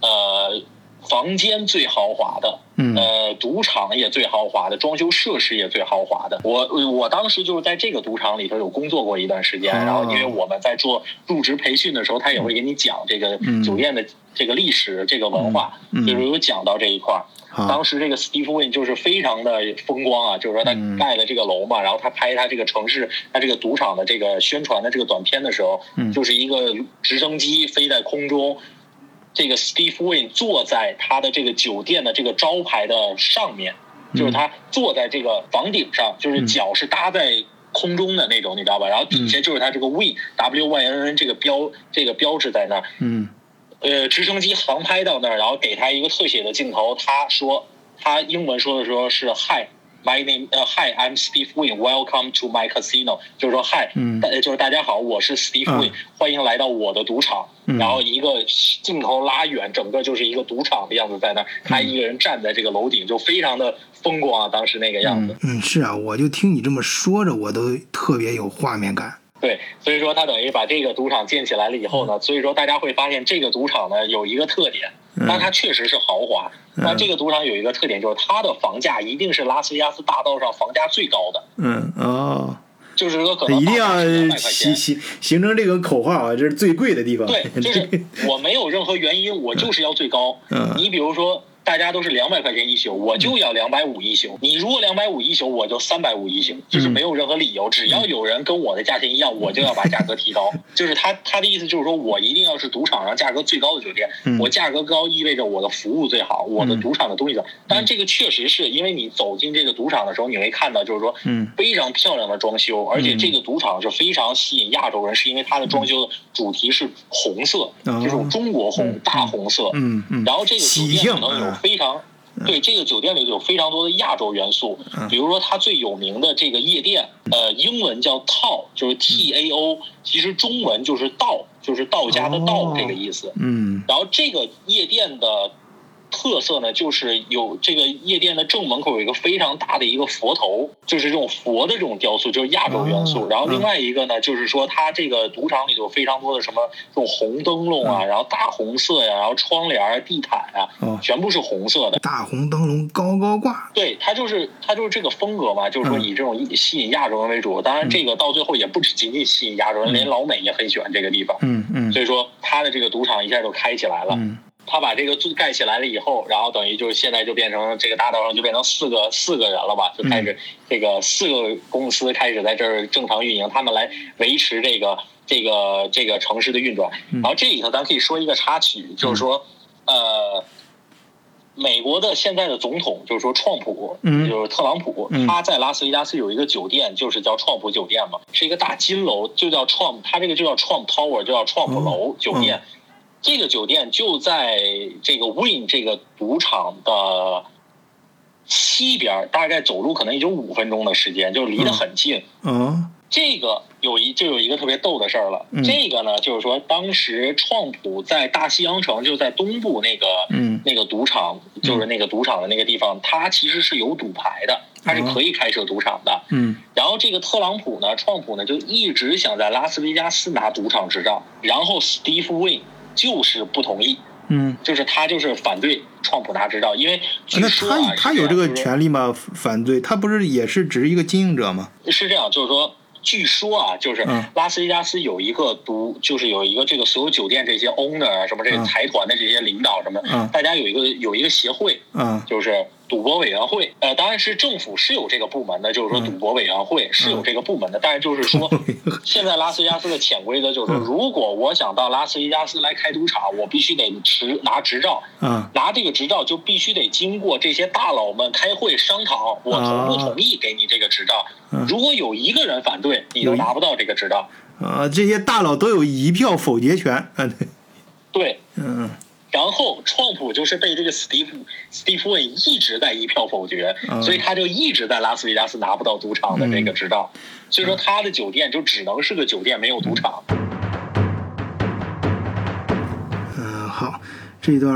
呃，房间最豪华的，嗯。呃，赌场也最豪华的，装修设施也最豪华的。我我当时就是在这个赌场里头有工作过一段时间，哦然后因为我们在做入职培训的时候，他也会给你讲这个嗯。酒店的这个历史、这个文化，就是有讲到这一块儿。当时这个 Steve Wynn 就是非常的风光啊，就是说他嗯。盖了这个楼嘛，然后他拍他这个城市、他这个赌场的这个宣传的这个短片的时候，嗯。就是一个直升机飞在空中，这个 Steve Wynn 坐在他的这个酒店的这个招牌的上面，就是他坐在这个房顶上，就是脚是搭在空中的那种，你知道吧？然后底下就是他这个 Win W Y N N 这个标这个标志在那儿，嗯呃，直升机航拍到那儿，然后给他一个特写的镜头。他说，他英文说的时候是 Hi。My name，呃、h i I'm Steve Wynn. Welcome to my casino。就是说，Hi，嗯大就是大家好，我是 Steve 啊 Wynn，、欢迎来到我的赌场。嗯然后一个镜头拉远，整个就是一个赌场的样子在那儿。他一个人站在这个楼顶，就非常的风光啊，当时那个样子。嗯嗯是啊，我就听你这么说着，我都特别有画面感。对，所以说他等于把这个赌场建起来了以后呢，所以说大家会发现这个赌场呢有一个特点，但它确实是豪华。那这个赌场有一个特点，就是它的房价一定是拉斯维加斯大道上房价最高的。嗯哦，就是说可能一定要200块形钱。形形成这个口号啊，这是最贵的地方。对，就是我没有任何原因，我就是要最高。嗯你比如说，大家都是两百块钱一宿，我就要两百五一宿。你如果两百五一宿，我就三百五一宿，就是没有任何理由，只要有人跟我的价钱一样，我就要把价格提高。就是他他的意思就是说我一定要是赌场上价格最高的酒店，嗯。我价格高意味着我的服务最好，我的嗯。赌场的东西最好。当然这个确实是因为你走进这个赌场的时候，你会看到就是说嗯。非常漂亮的装修，而且这个赌场是非常吸引亚洲人，是因为它的装修的主题是红色，哦。就是中国红嗯。大红色。嗯嗯，然后这个酒喜店可能有啊非常。对这个酒店里有非常多的亚洲元素，嗯比如说它最有名的这个夜店，呃，英文叫 Tao，就是 T A O，其实中文就是道，就是道家的道哦这个意思。嗯然后这个夜店的特色呢，就是有这个夜店的正门口有一个非常大的一个佛头，就是这种佛的这种雕塑，就是亚洲元素。哦然后另外一个呢，就是说它这个赌场里头非常多的什么这种红灯笼啊，然后大红色呀，然后窗帘啊、地毯啊，哦，全部是红色的。大红灯笼高高挂。对，它就是它就是这个风格嘛，就是说嗯以这种吸引亚洲人为主。当然，这个到最后也不只仅仅吸引亚洲人，嗯连老美也很喜欢这个地方。嗯嗯所以说，它的这个赌场一下就开起来了。嗯他把这个做盖起来了以后，然后等于就是现在就变成这个大道上就变成四个四个人了吧，就开始这个四个公司开始在这儿正常运营，他们来维持这个这个这个城市的运转。嗯然后这里头咱可以说一个插曲，就是说，呃。美国的现在的总统就是说，创普，嗯就是特朗普，嗯他在拉斯维加斯有一个酒店，就是叫创普酒店嘛，是一个大金楼，就叫创，他这个就叫 Trump Tower，就叫创普楼哦酒店。这个酒店就在这个 Win 这个赌场的西边，大概走路可能也就五分钟的时间，就离得很近。嗯这个有一就有一个特别逗的事儿了。嗯这个呢，就是说当时创普在大西洋城，就在东部那个、嗯那个赌场，就是那个赌场的那个地方，它其实是有赌牌的，它是可以开设赌场的。嗯然后这个特朗普呢，创普呢就一直想在拉斯维加斯拿赌场执照，然后 Steve Wynn 就是不同意，嗯，就是他就是反对创普拿执照，因为据那说啊他他有这个权利吗？反对他不是也是只是一个经营者吗？是这样，就是说。据说啊，就是嗯拉斯维加斯有一个独，就是有一个这个所有酒店这些 owner 啊，什么这个嗯财团的这些领导什么，嗯大家有一个有一个协会，嗯就是赌博委员会，呃，当然是政府是有这个部门的，就是说嗯赌博委员会是有这个部门的，但是就是说，现在拉斯维加斯的潜规则就是如果我想到拉斯维加斯来开赌场，我必须得持拿执照，嗯拿这个执照就必须得经过这些大佬们开会商讨，我同不同意给你这个执照嗯。如果有一个人反对，你都拿不到这个执照。啊！这些大佬都有一票否决权啊！对，对，嗯然后创普就是被这个史蒂夫史蒂夫问一直在一票否决，嗯。所以他就一直在拉斯维加斯拿不到赌场的这个执照，所以说他的酒店就只能是个酒店，没有赌场。嗯，好，这段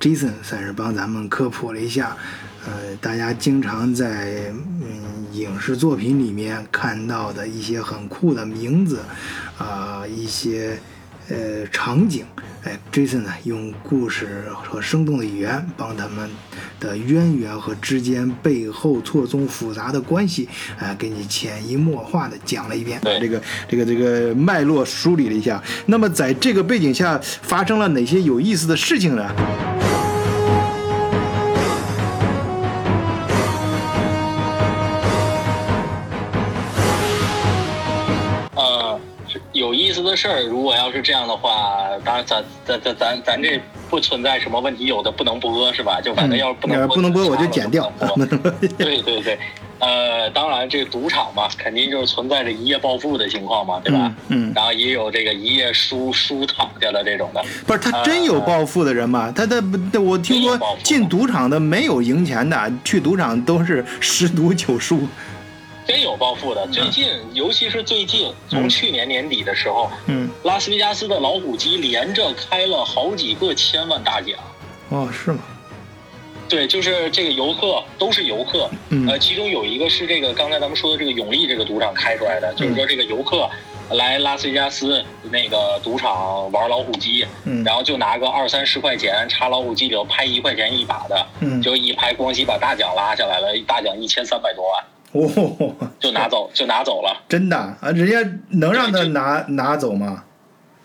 Jason 算是帮咱们科普了一下，呃，大家经常在嗯影视作品里面看到的一些很酷的名字，啊、一些呃场景，哎，Jason 呢用故事和生动的语言帮他们的渊源和之间背后错综复杂的关系，啊、给你潜移默化的讲了一遍，对这个这个这个脉络梳理了一下。那么在这个背景下发生了哪些有意思的事情呢？的事儿，如果要是这样的话，当然咱咱咱咱咱这不存在什么问题，有的不能播是吧？就反正要是不能 播，呃不能播我就剪掉。播对对对，呃，当然这个赌场嘛，肯定就是存在着一夜暴富的情况嘛，对吧？嗯嗯然后也有这个一夜输输躺下的这种的，不是他真有暴富的人吗？他他不，我听说进赌场的没有赢钱的，去赌场都是十赌九输。真有暴富的。最近，尤其是最近，从去年年底的时候，嗯，拉斯维加斯的老虎机连着开了好几个千万大奖。哦，是吗？对，就是这个游客都是游客，嗯呃，其中有一个是这个刚才咱们说的这个永利这个赌场开出来的，就是说这个游客来拉斯维加斯那个赌场玩老虎机，嗯然后就拿个二三十块钱插老虎机里头拍一块钱一把的，嗯就一拍咣叽把大奖拉下来了，大奖一千三百多万，哦，就拿走就拿走了。真的啊，人家能让他拿拿走吗？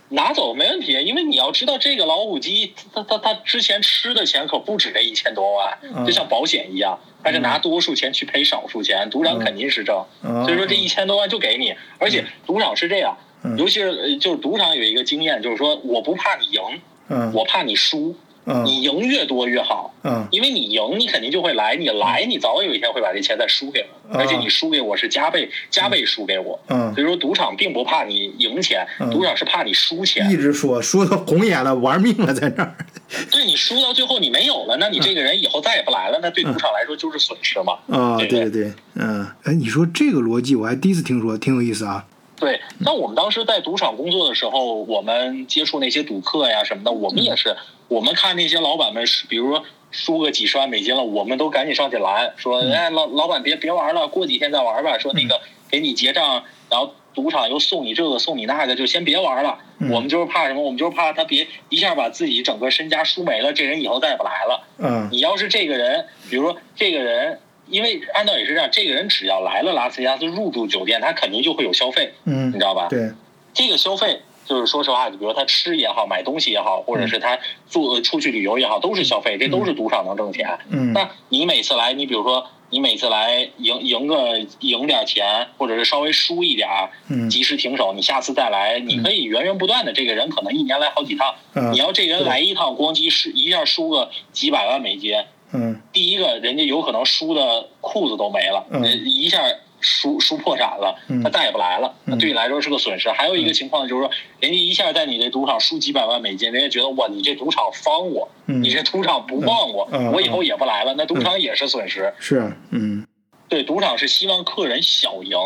拿走没问题，因为你要知道，这个老虎机，它它它之前吃的钱可不止这一千多万，嗯。就像保险一样，它是拿多数钱去赔少数钱，赌场肯定是挣，嗯所以说这一千多万就给你，而且赌场是这样，嗯。尤其是呃就是赌场有一个经验，就是说我不怕你赢，嗯。我怕你输，嗯你赢越多越好。嗯。因为你赢，你肯定就会来，你来，你早晚有一天会把这钱再输给我，啊而且你输给我是加倍加倍输给我。嗯。所以说，赌场并不怕你赢钱，嗯。赌场是怕你输钱。一直说输到红眼了，玩命了，在那儿。对你输到最后你没有了，那你这个人以后再也不来了，那对赌场来说就是损失嘛。啊，对对？对对，嗯，哎，你说这个逻辑我还第一次听说，挺有意思啊。对，那我们当时在赌场工作的时候，我们接触那些赌客呀什么的，我们也是，我们看那些老板们，比如说输个几十万美金了，我们都赶紧上去拦，说，哎，老老板别别玩了，过几天再玩吧，说那个给你结账，然后赌场又送你这个送你那个，就先别玩了。嗯我们就是怕什么？我们就是怕他别一下把自己整个身家输没了，这人以后再也不来了。嗯你要是这个人，比如说这个人，因为按道理是这样，这个人只要来了拉斯维加斯入住酒店，他肯定就会有消费，嗯你知道吧？对，这个消费就是说实话，比如他吃也好，买东西也好，或者是他做出去旅游也好，都是消费，这都是赌场能挣钱。嗯。那你每次来，你比如说你每次来赢赢个赢点钱，或者是稍微输一点，嗯。及时停手，你下次再来，你可以源源不断的。这个人可能一年来好几趟，嗯。你要这人来一趟，咣叽输一下输个几百万美金，嗯。第一个人家有可能输的裤子都没了，嗯。一下输输破产了嗯，他再也不来了，嗯。那对你来说是个损失。还有一个情况就是说，人家一下在你这赌场输几百万美金，人家觉得哇，你这赌场方我，嗯。你这赌场不旺我我以后也不来了，那赌场也是损失。是，嗯。对，赌场是希望客人小赢，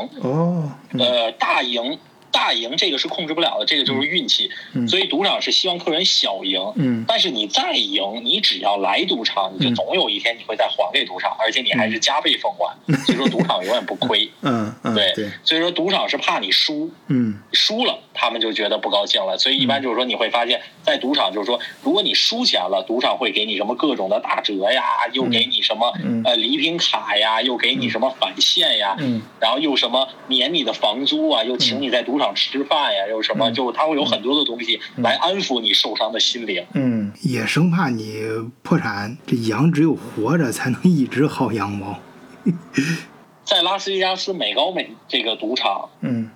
呃，大赢。大赢这个是控制不了的，这个就是运气，嗯。所以赌场是希望客人小赢，嗯。但是你再赢，你只要来赌场，你就嗯。总有一天你会再还给赌场，而且你还是加倍奉还。所以说赌场永远不亏。嗯嗯对对，所以说赌场是怕你输，嗯。输了他们就觉得不高兴了。所以一般就是说你会发现，在赌场就是说，如果你输钱了，赌场会给你什么各种的打折呀，又给你什么嗯。呃礼品卡呀，又给你什么返现呀，嗯。然后又什么免你的房租啊，又请你在赌场吃饭呀，又什么，嗯。就他会有很多的东西来安抚你受伤的心灵。嗯，也生怕你破产，这羊只有活着才能一直薅羊毛。在拉斯维加斯美高美这个赌场嗯。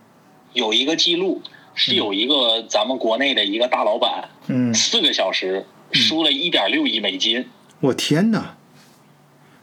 有一个记录，是有一个咱们国内的一个大老板，嗯，四个小时输了一点六亿美金。我天哪，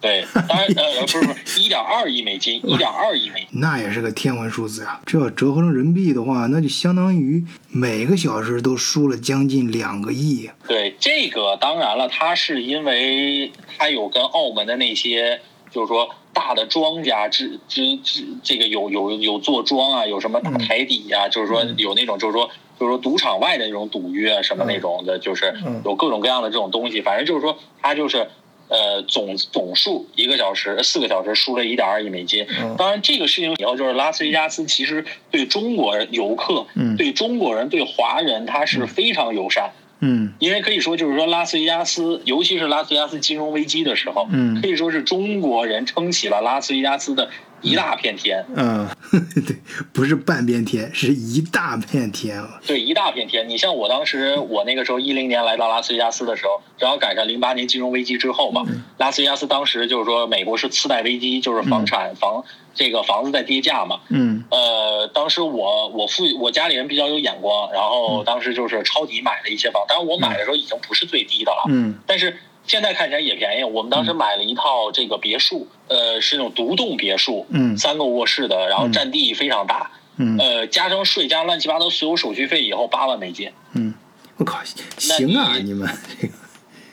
对，当然呃 不是不是一点二亿美金，一点二亿美金。那也是个天文数字呀！这要折合成人民币的话，那就相当于每个小时都输了将近两个亿。对，这个当然了，他是因为他有跟澳门的那些，就是说大的庄家之之之，这个有有有做庄啊，有什么大台底呀、就是说有那种就是说就是说赌场外的那种赌约啊什么那种的，就是嗯有各种各样的这种东西，反正就是说他就是。呃，总总数一个小时四个小时输了一点二亿美金。嗯当然，这个事情以后就是拉斯维加斯其实对中国游客，嗯对中国人对华人，他是非常友善。嗯因为可以说，就是说拉斯维加斯，尤其是拉斯维加斯金融危机的时候，嗯可以说是中国人撑起了拉斯维加斯的一大片天，嗯，对，不是半边天，是一大片天啊。对，一大片天。你像我当时，我那个时候一零年来到拉斯维加斯的时候，正好赶上零八年金融危机之后嘛，拉斯维加斯当时就是说美国是次贷危机，就是房产房这个房子在跌价嘛，嗯呃，当时我我父我家里人比较有眼光，然后当时就是抄底买了一些房，当然我买的时候已经不是最低的了，嗯但是现在看起来也便宜。我们当时买了一套这个别墅，呃，是那种独栋别墅，嗯。三个卧室的，然后占地非常大，嗯。呃，加上税加上乱七八糟所有手续费以后八万美金，嗯，我靠，行啊，你你们这个，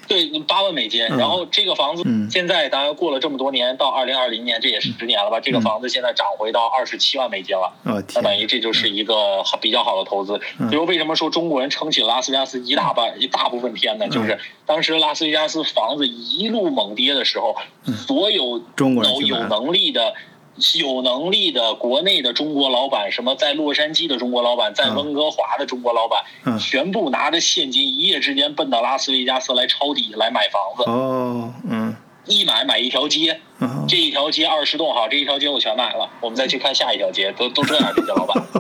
对，八万美金。嗯然后这个房子嗯现在当然过了这么多年，到二零二零年这也是十年了吧，这个房子现在涨回到二十七万美金了。哦那，等于这就是一个好比较好的投资。嗯比如为什么说中国人撑起了拉斯维加斯一大半一大部分天呢？就是当时拉斯维加斯房子一路猛跌的时候，所有嗯中国人有能力的。有能力的国内的中国老板，什么在洛杉矶的中国老板，在温哥华的中国老板，嗯。全部拿着现金，一夜之间奔到拉斯维加斯来抄底来买房子，哦，嗯，一买买一条街，啊，这一条街二十栋好，这一条街我全买了，我们再去看下一条街，都都这样这些老板。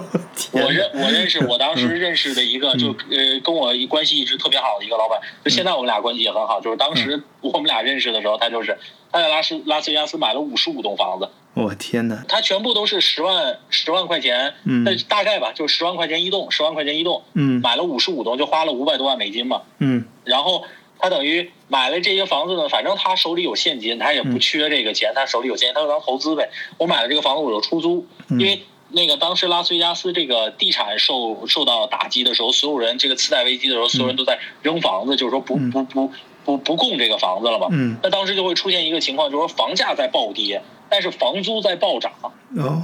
我认我认识，我当时认识的一个就呃跟我关系一直特别好的一个老板，就现在我们俩关系也很好。就是当时我们俩认识的时候，他就是他在拉斯拉斯维加斯买了五十五栋房子，我天哪，他全部都是十万十万块钱，嗯大概吧，就十万块钱一栋，十万块钱一栋，嗯买了五十五栋，就花了五百多万美金嘛。嗯然后他等于买了这些房子呢，反正他手里有现金，他也不缺这个钱，他手里有现金，他就当投资呗。我买了这个房子，我就出租，嗯因为那个当时拉斯维加斯这个地产受受到打击的时候，所有人这个次贷危机的时候，所有人都在扔房子，就是说不嗯不不不不供这个房子了嘛。嗯，那当时就会出现一个情况，就是说房价在暴跌，但是房租在暴涨，哦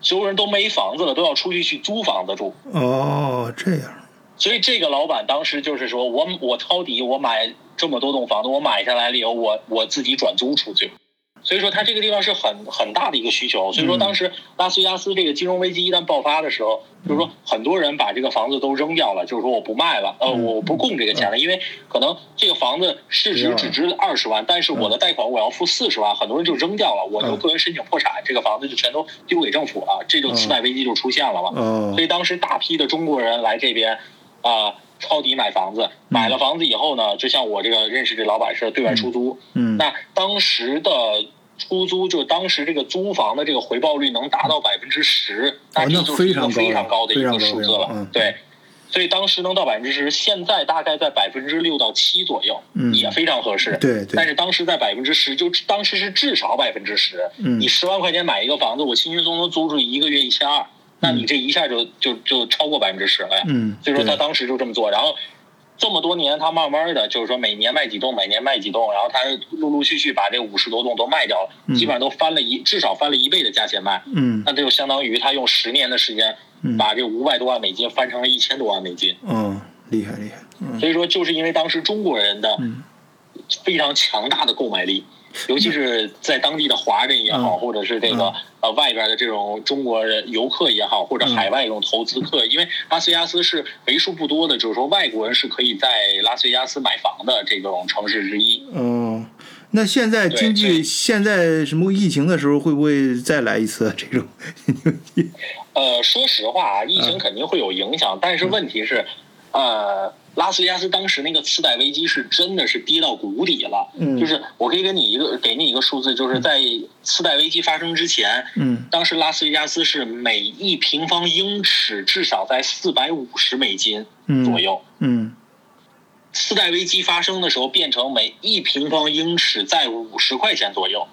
所有人都没房子了，都要出去去租房子住。哦，这样，所以这个老板当时就是说我我抄底，我买这么多栋房子，我买下来了以后，我我自己转租出去。所以说，它这个地方是很很大的一个需求。所以说，当时拉斯维加斯这个金融危机一旦爆发的时候，就是说很多人把这个房子都扔掉了，就是说我不卖了，呃，我不供这个钱了，因为可能这个房子市值只值二十万，但是我的贷款我要付四十万，很多人就扔掉了，我就个人申请破产，这个房子就全都丢给政府了，这就次贷危机就出现了嘛。哦所以当时大批的中国人来这边，啊、抄底买房子，买了房子以后呢，就像我这个认识这老板似的，对外出租。嗯那当时的出租，就当时这个租房的这个回报率能达到百分之十，那这那就是一个非常高非常高的一个数字了。对。所以当时能到百分之十，现在大概在百分之六到七左右，嗯也非常合适。对对但是当时在百分之十，就当时是至少百分之十。嗯你十万块钱买一个房子，我轻轻松松租出去一个月一千二，那你这一下就就就超过百分之十了呀。嗯，所以说他当时就这么做，然后这么多年，他慢慢的就是说每年卖几栋，每年卖几栋，然后他陆陆续续把这五十多栋都卖掉了，嗯。基本上都翻了一至少翻了一倍的价钱卖，嗯。那这就相当于他用十年的时间嗯。把这五百多万美金翻成了一千多万美金。嗯，厉害厉害，嗯。所以说，就是因为当时中国人的嗯。非常强大的购买力，尤其是在当地的华人也好，嗯或者是这个嗯呃外边的这种中国人游客也好，或者海外这种投资客，因为拉斯维加斯是为数不多的，就是说外国人是可以在拉斯维加斯买房的这种城市之一。嗯。那现在经济现在什么疫情的时候，会不会再来一次这种？呃，说实话啊，疫情嗯肯定会有影响，但是问题是，呃，拉斯维加斯当时那个次贷危机是真的是跌到谷底了。嗯就是我可以给你一个给你一个数字，就是在次贷危机发生之前，嗯当时拉斯维加斯是每一平方英尺至少在四百五十美金嗯左右。嗯次贷危机发生的时候，变成每一平方英尺在五十块钱左右，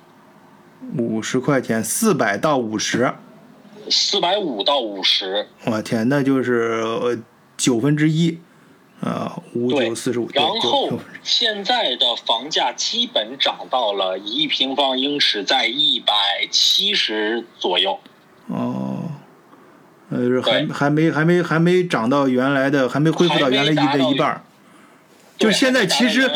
五十块钱，四百到五十，四百五到五十。我天，那就是呃九分之一，啊，五对九四十五，然后现在的房价基本涨到了一平方英尺在一百七十左右。哦，呃，还对还没还没还没涨到原来的，还没恢复到原来一的一半儿。就是现在其实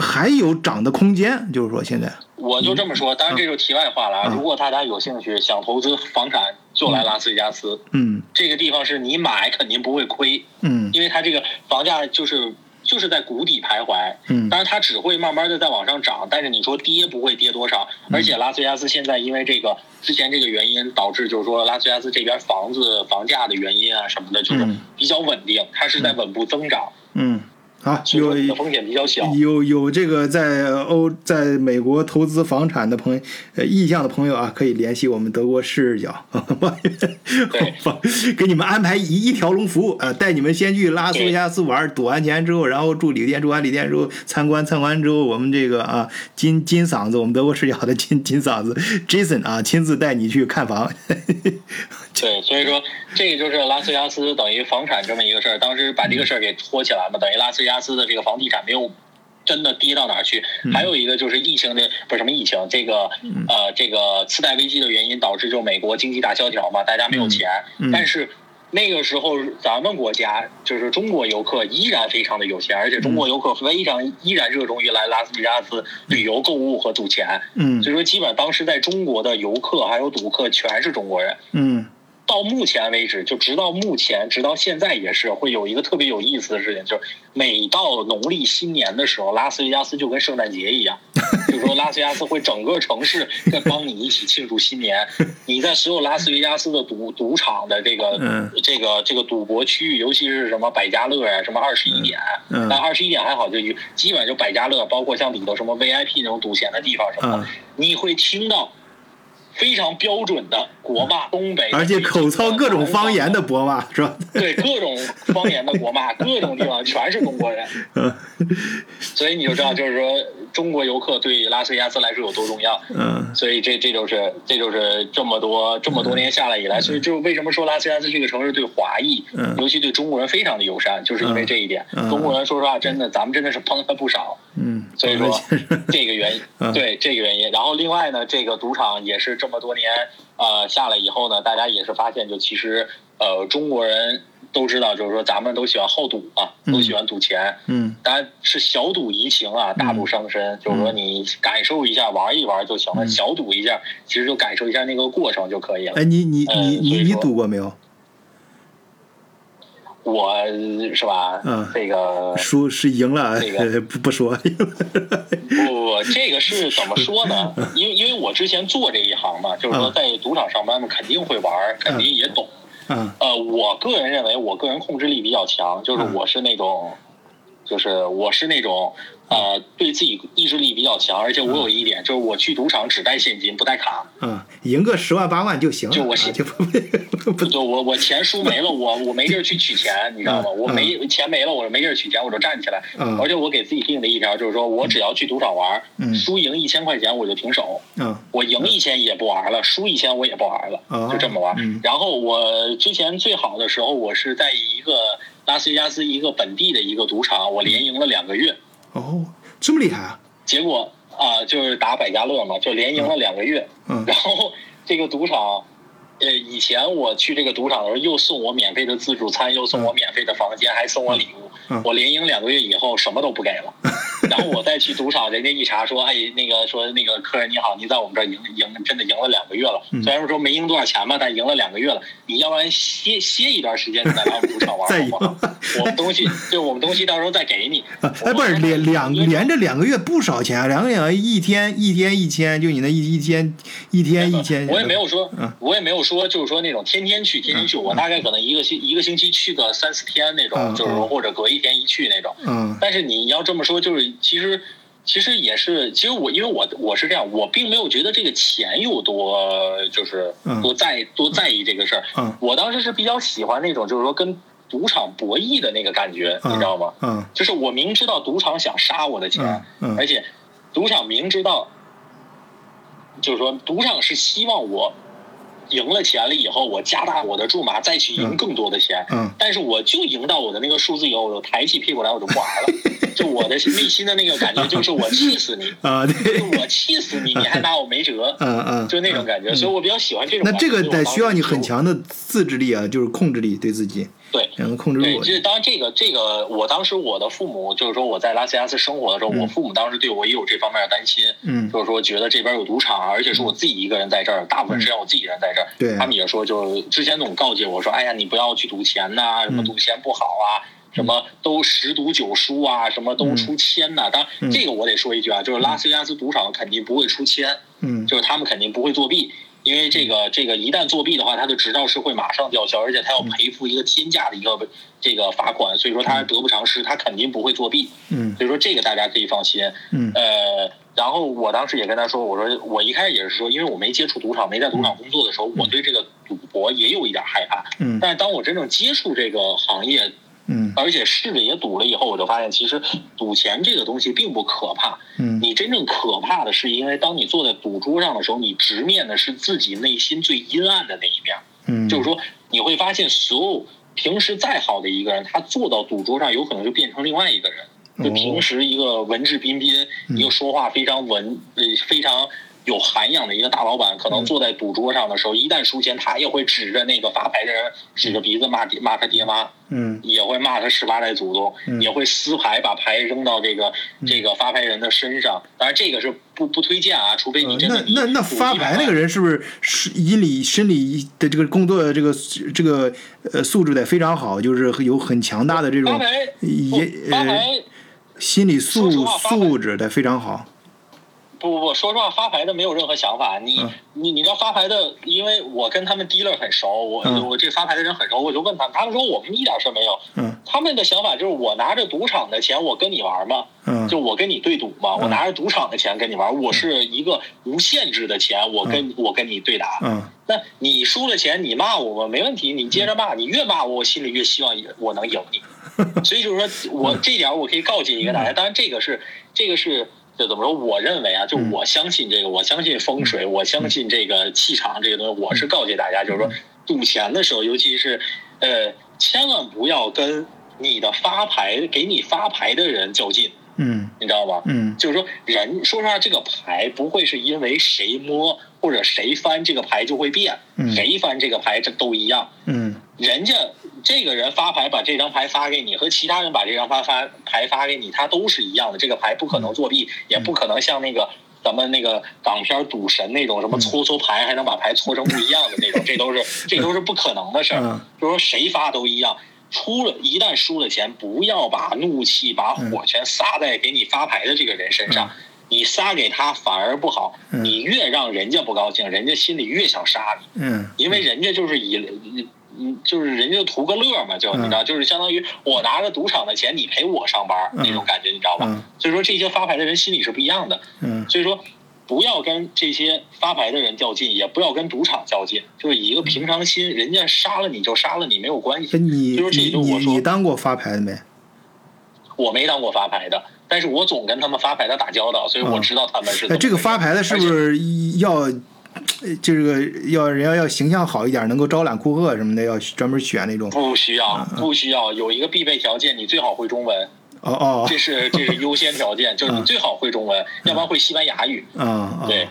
还有涨的空间，就是说现在，我就这么说，当然这就题外话了啊。嗯如果大家有兴趣想投资房产，就来拉斯维加斯。嗯这个地方是你买肯定不会亏，嗯因为它这个房价就是就是在谷底徘徊。嗯当然它只会慢慢的在往上涨，但是你说跌不会跌多少。嗯而且拉斯维加斯现在因为这个之前这个原因，导致就是说拉斯维加斯这边房子房价的原因啊什么的，就是嗯比较稳定，它是在稳步增长，嗯，好，所以说你的有风险比较小。有有这个在欧在美国投资房产的朋友呃意向的朋友啊，可以联系我们德国视角，对给你们安排一一条龙服务，呃，带你们先去拉斯维加斯玩，赌完钱之后，然后住旅店，住完旅店之后参观，参观之后，我们这个啊金金嗓子，我们德国视角的金金嗓子 Jason 啊，亲自带你去看房。对，所以说这个就是拉斯维加斯等于房产这么一个事儿，当时把这个事儿给拖起来嘛，等于拉斯维加斯的这个房地产没有真的跌到哪儿去。还有一个就是疫情的不是什么疫情，这个呃这个次贷危机的原因导致就美国经济大萧条嘛，大家没有钱，嗯但是。那个时候咱们国家就是中国游客依然非常的有钱，而且中国游客非常依然热衷于来拉斯维加斯旅游、购物和赌钱。嗯所以说，基本上当时在中国的游客还有赌客全是中国人。嗯到目前为止，就直到目前，直到现在也是会有一个特别有意思的事情，就是每到农历新年的时候，拉斯维加斯就跟圣诞节一样，就是说拉斯维加斯会整个城市在帮你一起庆祝新年。你在所有拉斯维加斯的赌赌场的这个、嗯这个这个赌博区域，尤其是什么百家乐呀、什么二十一点，嗯但二十一点还好，就基本上就百家乐，包括像里头什么 VIP 那种赌钱的地方什么的，嗯你会听到。非常标准的国骂，东北而且口操各种方言的国骂是吧？对各种方言的国骂，各种地方全是中国人，嗯。所以你就知道，就是说中国游客对拉斯维加斯来说有多重要。嗯。所以这这就是这就是这么多这么多年下来以来，所以就为什么说拉斯维加斯这个城市对华裔，嗯。尤其对中国人非常的友善，就是因为这一点。嗯。中国人说实话，真的咱们真的是帮他不少。嗯，所以说这个原因 嗯，对这个原因。然后另外呢，这个赌场也是这么多年呃下来以后呢，大家也是发现，就其实呃中国人都知道，就是说咱们都喜欢好赌啊，嗯都喜欢赌钱。嗯当然是小赌怡情啊，大赌伤身。就是说你感受一下，玩一玩就行了，嗯小赌一下，其实就感受一下那个过程就可以了。哎，你你你你你赌过没有？我是吧？嗯这个输是赢了，这个 不不说。不不不，这个是怎么说呢？因为因为我之前做这一行嘛，就是说嗯在赌场上班嘛，肯定会玩，肯定也懂。嗯呃，我个人认为我个人控制力比较强，就是嗯。我是那种，就是我是那种呃对自己意志力比较强，而且我有一点就是我去赌场只带现金不带卡，嗯，赢个十万八万就行了，就我就不不不就我我钱输没了，我我没地儿去取钱，你知道吗？嗯我没钱没了，我没地儿取钱，我就站起来。嗯而且我给自己定的一条就是说，我只要去赌场玩，嗯输赢一千块钱我就停手。嗯我赢一千也不玩了，输一千我也不玩了，哦就这么玩。嗯然后我之前最好的时候，我是在一个拉斯维加斯一个本地的一个赌场，我连赢了两个月。哦，这么厉害啊？结果啊、就是打百家乐嘛，就连赢了两个月。嗯然后这个赌场，呃，以前我去这个赌场的时候，又送我免费的自助餐，又送我免费的房间，还送我礼物。嗯我连赢两个月以后，什么都不给了。然后我再去赌场，人家一查说，哎，那个说那个客人你好，您在我们这儿赢赢真的赢了两个月了。嗯虽然说没赢多少钱吧，但赢了两个月了。你要不然歇歇一段时间，你再来我们赌场玩再好不好？我们东西，就我们东西到时候再给你。啊哎，不是我连两个连着两个月不少钱啊，两个月一天一天一千，就你那一一天一天一千，我也没有说嗯，我也没有说，就是说那种天天去，天天去。我大概可能一个星一个星期去个三四天那种，嗯就是或者隔一天一去那种。嗯但是你要这么说，就是其实其实也是，其实我因为我我是这样，我并没有觉得这个钱有多就是嗯多在多在意这个事儿。嗯我当时是比较喜欢那种就是说跟赌场博弈的那个感觉，你知道吗？嗯就是我明知道赌场想杀我的钱，嗯嗯而且赌场明知道，就是说赌场是希望我赢了钱了以后，我加大我的注码，再去赢嗯更多的钱。嗯但是我就赢到我的那个数字以后，我就抬起屁股来，我就不玩了。就我的内心的那个感觉，就是我气死你，啊，对，就我气死你，你还拿我没辙，嗯嗯，就那种感觉。嗯所以我比较喜欢这种。那这个得需要你很强的自制力啊，就是控制力对自己，对。才能控制对，住。这当然这个这个，我当时我的父母就是说我在拉斯维加斯生活的时候，嗯。我父母当时对我也有这方面的担心，嗯。就是说觉得这边有赌场，而且是我自己一个人在这儿，大部分时间我自己人在这儿。对。他们也说，就之前总告诫我说，哎呀，你不要去赌钱呐、什么嗯赌钱不好啊。什么都十赌九输啊，什么都出千呐、当嗯。然，这个我得说一句啊，就是拉斯维加斯赌场肯定不会出千，嗯。就是他们肯定不会作弊，因为这个这个一旦作弊的话，他的执照是会马上吊销，而且他要赔付一个天价的一个这个罚款，所以说他得不偿失，他肯定不会作弊，嗯。所以说这个大家可以放心。嗯。呃，然后我当时也跟他说，我说我一开始也是说，因为我没接触赌场，没在赌场工作的时候，我对这个赌博也有一点害怕，嗯。但是当我真正接触这个行业，嗯。而且试着也赌了以后，我就发现其实赌钱这个东西并不可怕，嗯。你真正可怕的是，因为当你坐在赌桌上的时候，你直面的是自己内心最阴暗的那一面。嗯，就是说，你会发现，所有平时再好的一个人，他坐到赌桌上，有可能就变成另外一个人。就哦平时一个文质彬彬，嗯。一个说话非常文呃非常有涵养的一个大老板，可能坐在赌桌上的时候，一旦输钱，他也会指着那个发牌的人，指着鼻子骂骂他爹妈，嗯也会骂他十八代祖宗，嗯也会撕牌，把牌扔到这个这个发牌人的身上。当然，这个是不不推荐啊，除非你真的你那那赌100发牌那个人是不是是心理心理的这个工作的这个这个呃素质得非常好，就是有很强大的这种也呃。心理素素质得非常好。不不不，说实话，发牌的没有任何想法。你、嗯你你知道发牌的，因为我跟他们 dealer 很熟，我、嗯我这发牌的人很熟，我就问他们，他们说我们一点事儿没有。嗯他们的想法就是我拿着赌场的钱，我跟你玩嘛，嗯就我跟你对赌嘛，我嗯拿着赌场的钱跟你玩，我是一个无限制的钱，我跟、我跟你对打。嗯那你输了钱，你骂我吗？没问题，你接着骂，你越骂我，我心里越希望我能赢你。所以就是说我这点我可以告诫一个大家，当然这个是这个是就怎么说？我认为啊，就我相信这个，我相信风水，我相信这个气场这个东西，我是告诫大家，就是说赌钱的时候，尤其是呃，千万不要跟你的发牌给你发牌的人较劲，嗯。你知道吧？嗯。就是说，人说实话，这个牌不会是因为谁摸或者谁翻这个牌就会变，嗯。谁翻这个牌这都一样。嗯。人家这个人发牌把这张牌发给你，和其他人把这张发发牌发给你，他都是一样的。这个牌不可能作弊，也不可能像那个咱们那个港片赌神那种什么搓搓牌还能把牌搓成不一样的那种，这都是这都是不可能的事儿嗯。就是说谁发都一样。出了一旦输了钱，不要把怒气、把火全撒在给你发牌的这个人身上。你撒给他反而不好，嗯你越让人家不高兴，人家心里越想杀你。嗯因为人家就是以，嗯，就是人家图个乐嘛，就嗯你知道，就是相当于我拿着赌场的钱，你陪我上班嗯那种感觉，你知道吧嗯？所以说这些发牌的人心里是不一样的，嗯所以说不要跟这些发牌的人较劲，也不要跟赌场较劲，就是以一个平常心，人家杀了你就杀了你，没有关哎系。你你你当过发牌的没？我没当过发牌的，但是我总跟他们发牌的打交道，所以我知道他们是怎么回事。那这个发牌的是不是要，呃这个要人家要形象好一点，能够招揽顾客什么的，要专门选那种？不需要，嗯不需要，有一个必备条件，你最好会中文。哦哦这是这是优先条件，就是你最好会中文，要不然会西班牙语。啊啊，对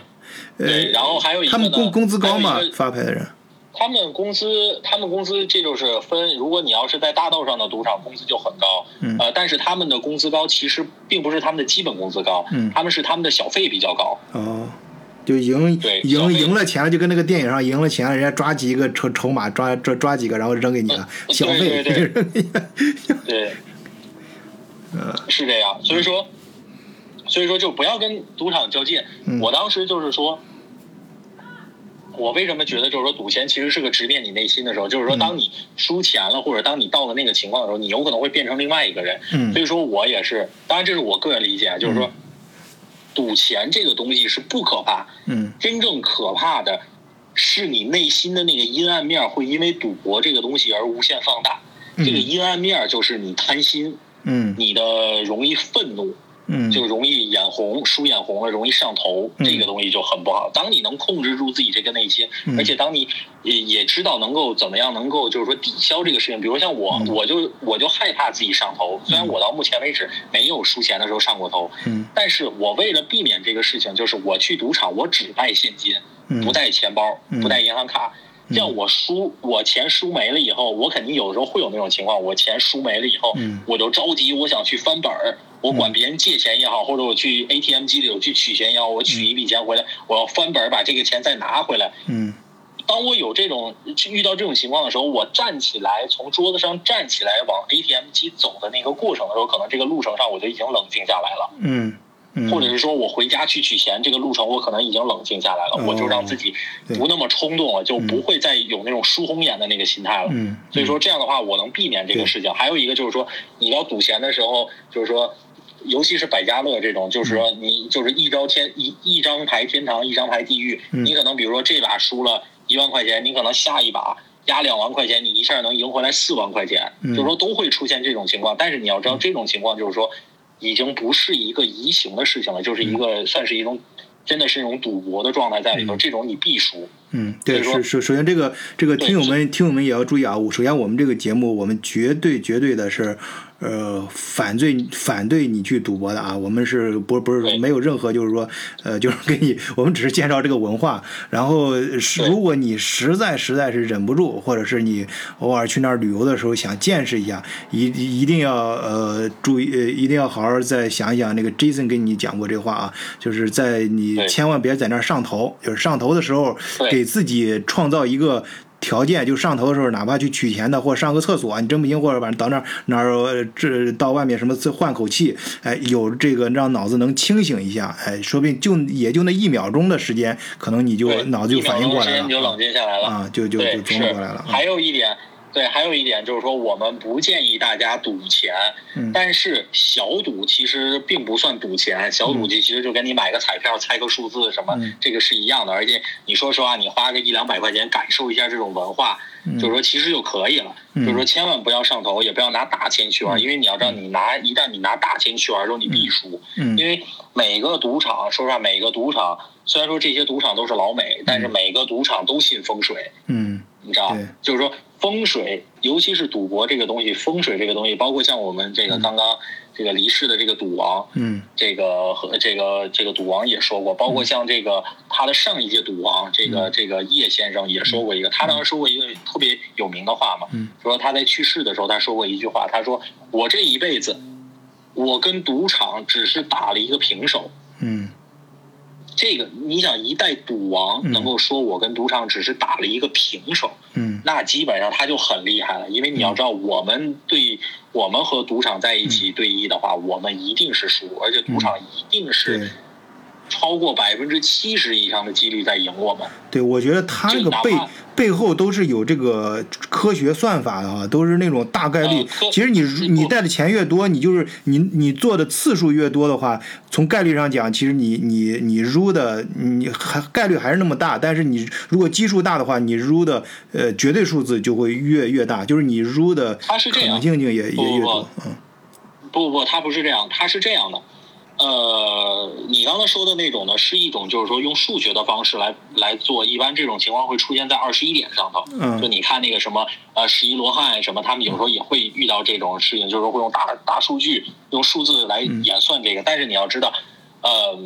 呃对，然后还有一个呢他们工工资高吗发牌的人？他们公司，他们公司这就是分，如果你要是在大道上的赌场，工资就很高，嗯呃，但是他们的工资高，其实并不是他们的基本工资高，嗯他们是他们的小费比较高，哦，就赢对赢赢了钱了，就跟那个电影上赢了钱，人家抓几个筹筹码，抓抓抓几个，然后扔给你了，嗯小费对 是这样，所以说，所以说就不要跟赌场较劲。嗯。我当时就是说，我为什么觉得就是说赌钱其实是个直面你内心的时候，就是说嗯。当你输钱了，或者当你到了那个情况的时候，你有可能会变成另外一个人。嗯。所以说我也是，当然这是我个人理解，啊就是说，赌钱这个东西是不可怕，嗯。真正可怕的是你内心的那个阴暗面会因为赌博这个东西而无限放大。嗯。这个阴暗面就是你贪心，嗯。你的容易愤怒，嗯。就容易眼红，输眼红了，容易上头，嗯。这个东西就很不好。当你能控制住自己这个内心，嗯。而且当你也也知道能够怎么样能够就是说抵消这个事情，比如像我，嗯。我就我就害怕自己上头。虽然我到目前为止没有输钱的时候上过头，嗯。但是我为了避免这个事情，就是我去赌场，我只带现金，嗯。不带钱包，嗯。不带银行卡。这样我输，我钱输没了以后，我肯定有的时候会有那种情况，我钱输没了以后，嗯。我就着急，我想去翻本儿，我管别人借钱也好，或者我去 ATM 机里我去取钱也好，我取一笔钱回来，我要翻本儿把这个钱再拿回来。嗯当我有这种遇到这种情况的时候，我站起来从桌子上站起来往 ATM 机走的那个过程的时候，可能这个路程上我就已经冷静下来了。或者是说我回家去取钱，这个路程我可能已经冷静下来了，哦我就让自己不那么冲动了，就不会再有那种输红眼的那个心态了。嗯所以说这样的话，我能避免这个事情。还有一个就是说，你要赌钱的时候，就是说，尤其是百家乐这种，就是说你就是一招天一一张牌天堂，一张牌地狱。嗯你可能比如说这把输了一万块钱，你可能下一把。压两万块钱，你一下能赢回来四万块钱，嗯就是说都会出现这种情况。但是你要知道，这种情况就是说，已经不是一个移情的事情了，就是一个算是一种，真的是一种赌博的状态在里头。嗯这种你必输，嗯，对，所以说是首首先这个这个听友们听友们也要注意啊，我首先我们这个节目我们绝对绝对的是。呃，反对反对你去赌博的啊，我们是不不是说没有任何就是说，呃，就是给你，我们只是介绍这个文化。然后是如果你实在实在是忍不住，或者是你偶尔去那儿旅游的时候想见识一下，一一定要呃注意，呃一定要好好再想一想。那个 Jason 跟你讲过这话啊，就是在你千万别在那儿上头，就是上头的时候给自己创造一个。条件就上头的时候，哪怕去取钱的或上个厕所，你真不行，或者反正到那儿哪儿呃这到外面什么换口气，哎，有这个让脑子能清醒一下，哎，说不定就也就那一秒钟的时间，可能你就脑子就反应过来了你就冷静下来了啊，就就就对，琢磨过来了啊。还有一点，对，还有一点就是说，我们不建议大家赌钱，嗯但是小赌其实并不算赌钱，小赌其实就跟你买个彩票猜个数字什么，嗯这个是一样的。而且你说实话，你花个一两百块钱感受一下这种文化，嗯就是说其实就可以了。嗯就是说千万不要上头，也不要拿大钱去玩，因为你要知道，你拿一旦你拿大钱去玩的时候，你必输。嗯因为每个赌场，说实话，每个赌场虽然说这些赌场都是老美，但是每个赌场都信风水。嗯你知道对，就是说风水，尤其是赌博这个东西，风水这个东西，包括像我们这个刚刚这个离世的这个赌王，嗯。这个和这个这个赌王也说过，包括像这个他的上一届赌王，这个这个叶先生也说过一个，他当时说过一个特别有名的话嘛嗯，说他在去世的时候他说过一句话，他说我这一辈子，我跟赌场只是打了一个平手。嗯这个你想，一代赌王嗯能够说我跟赌场只是打了一个平手，嗯。那基本上他就很厉害了，因为你要知道，我们对我们和赌场在一起对弈的话，我们一定是输，而且赌场一定是超过百分之七十以上的几率在赢我们。对，我觉得他这个背背后都是有这个科学算法的啊，都是那种大概率呃。其实你你带的钱越多，你就是你你做的次数越多的话，从概率上讲，其实你你你入的你还概率还是那么大，但是你如果基数大的话，你入的呃绝对数字就会越越大，就是你入的可能性就也也不不越多。嗯不不，他不是这样，他是这样的。呃，你刚才说的那种呢，是一种就是说用数学的方式来来做，一般这种情况会出现在二十一点上头。嗯就你看那个什么呃十一罗汉什么，他们有时候也会遇到这种事情，就是说会用大大数据、用数字来嗯演算这个。但是你要知道，呃，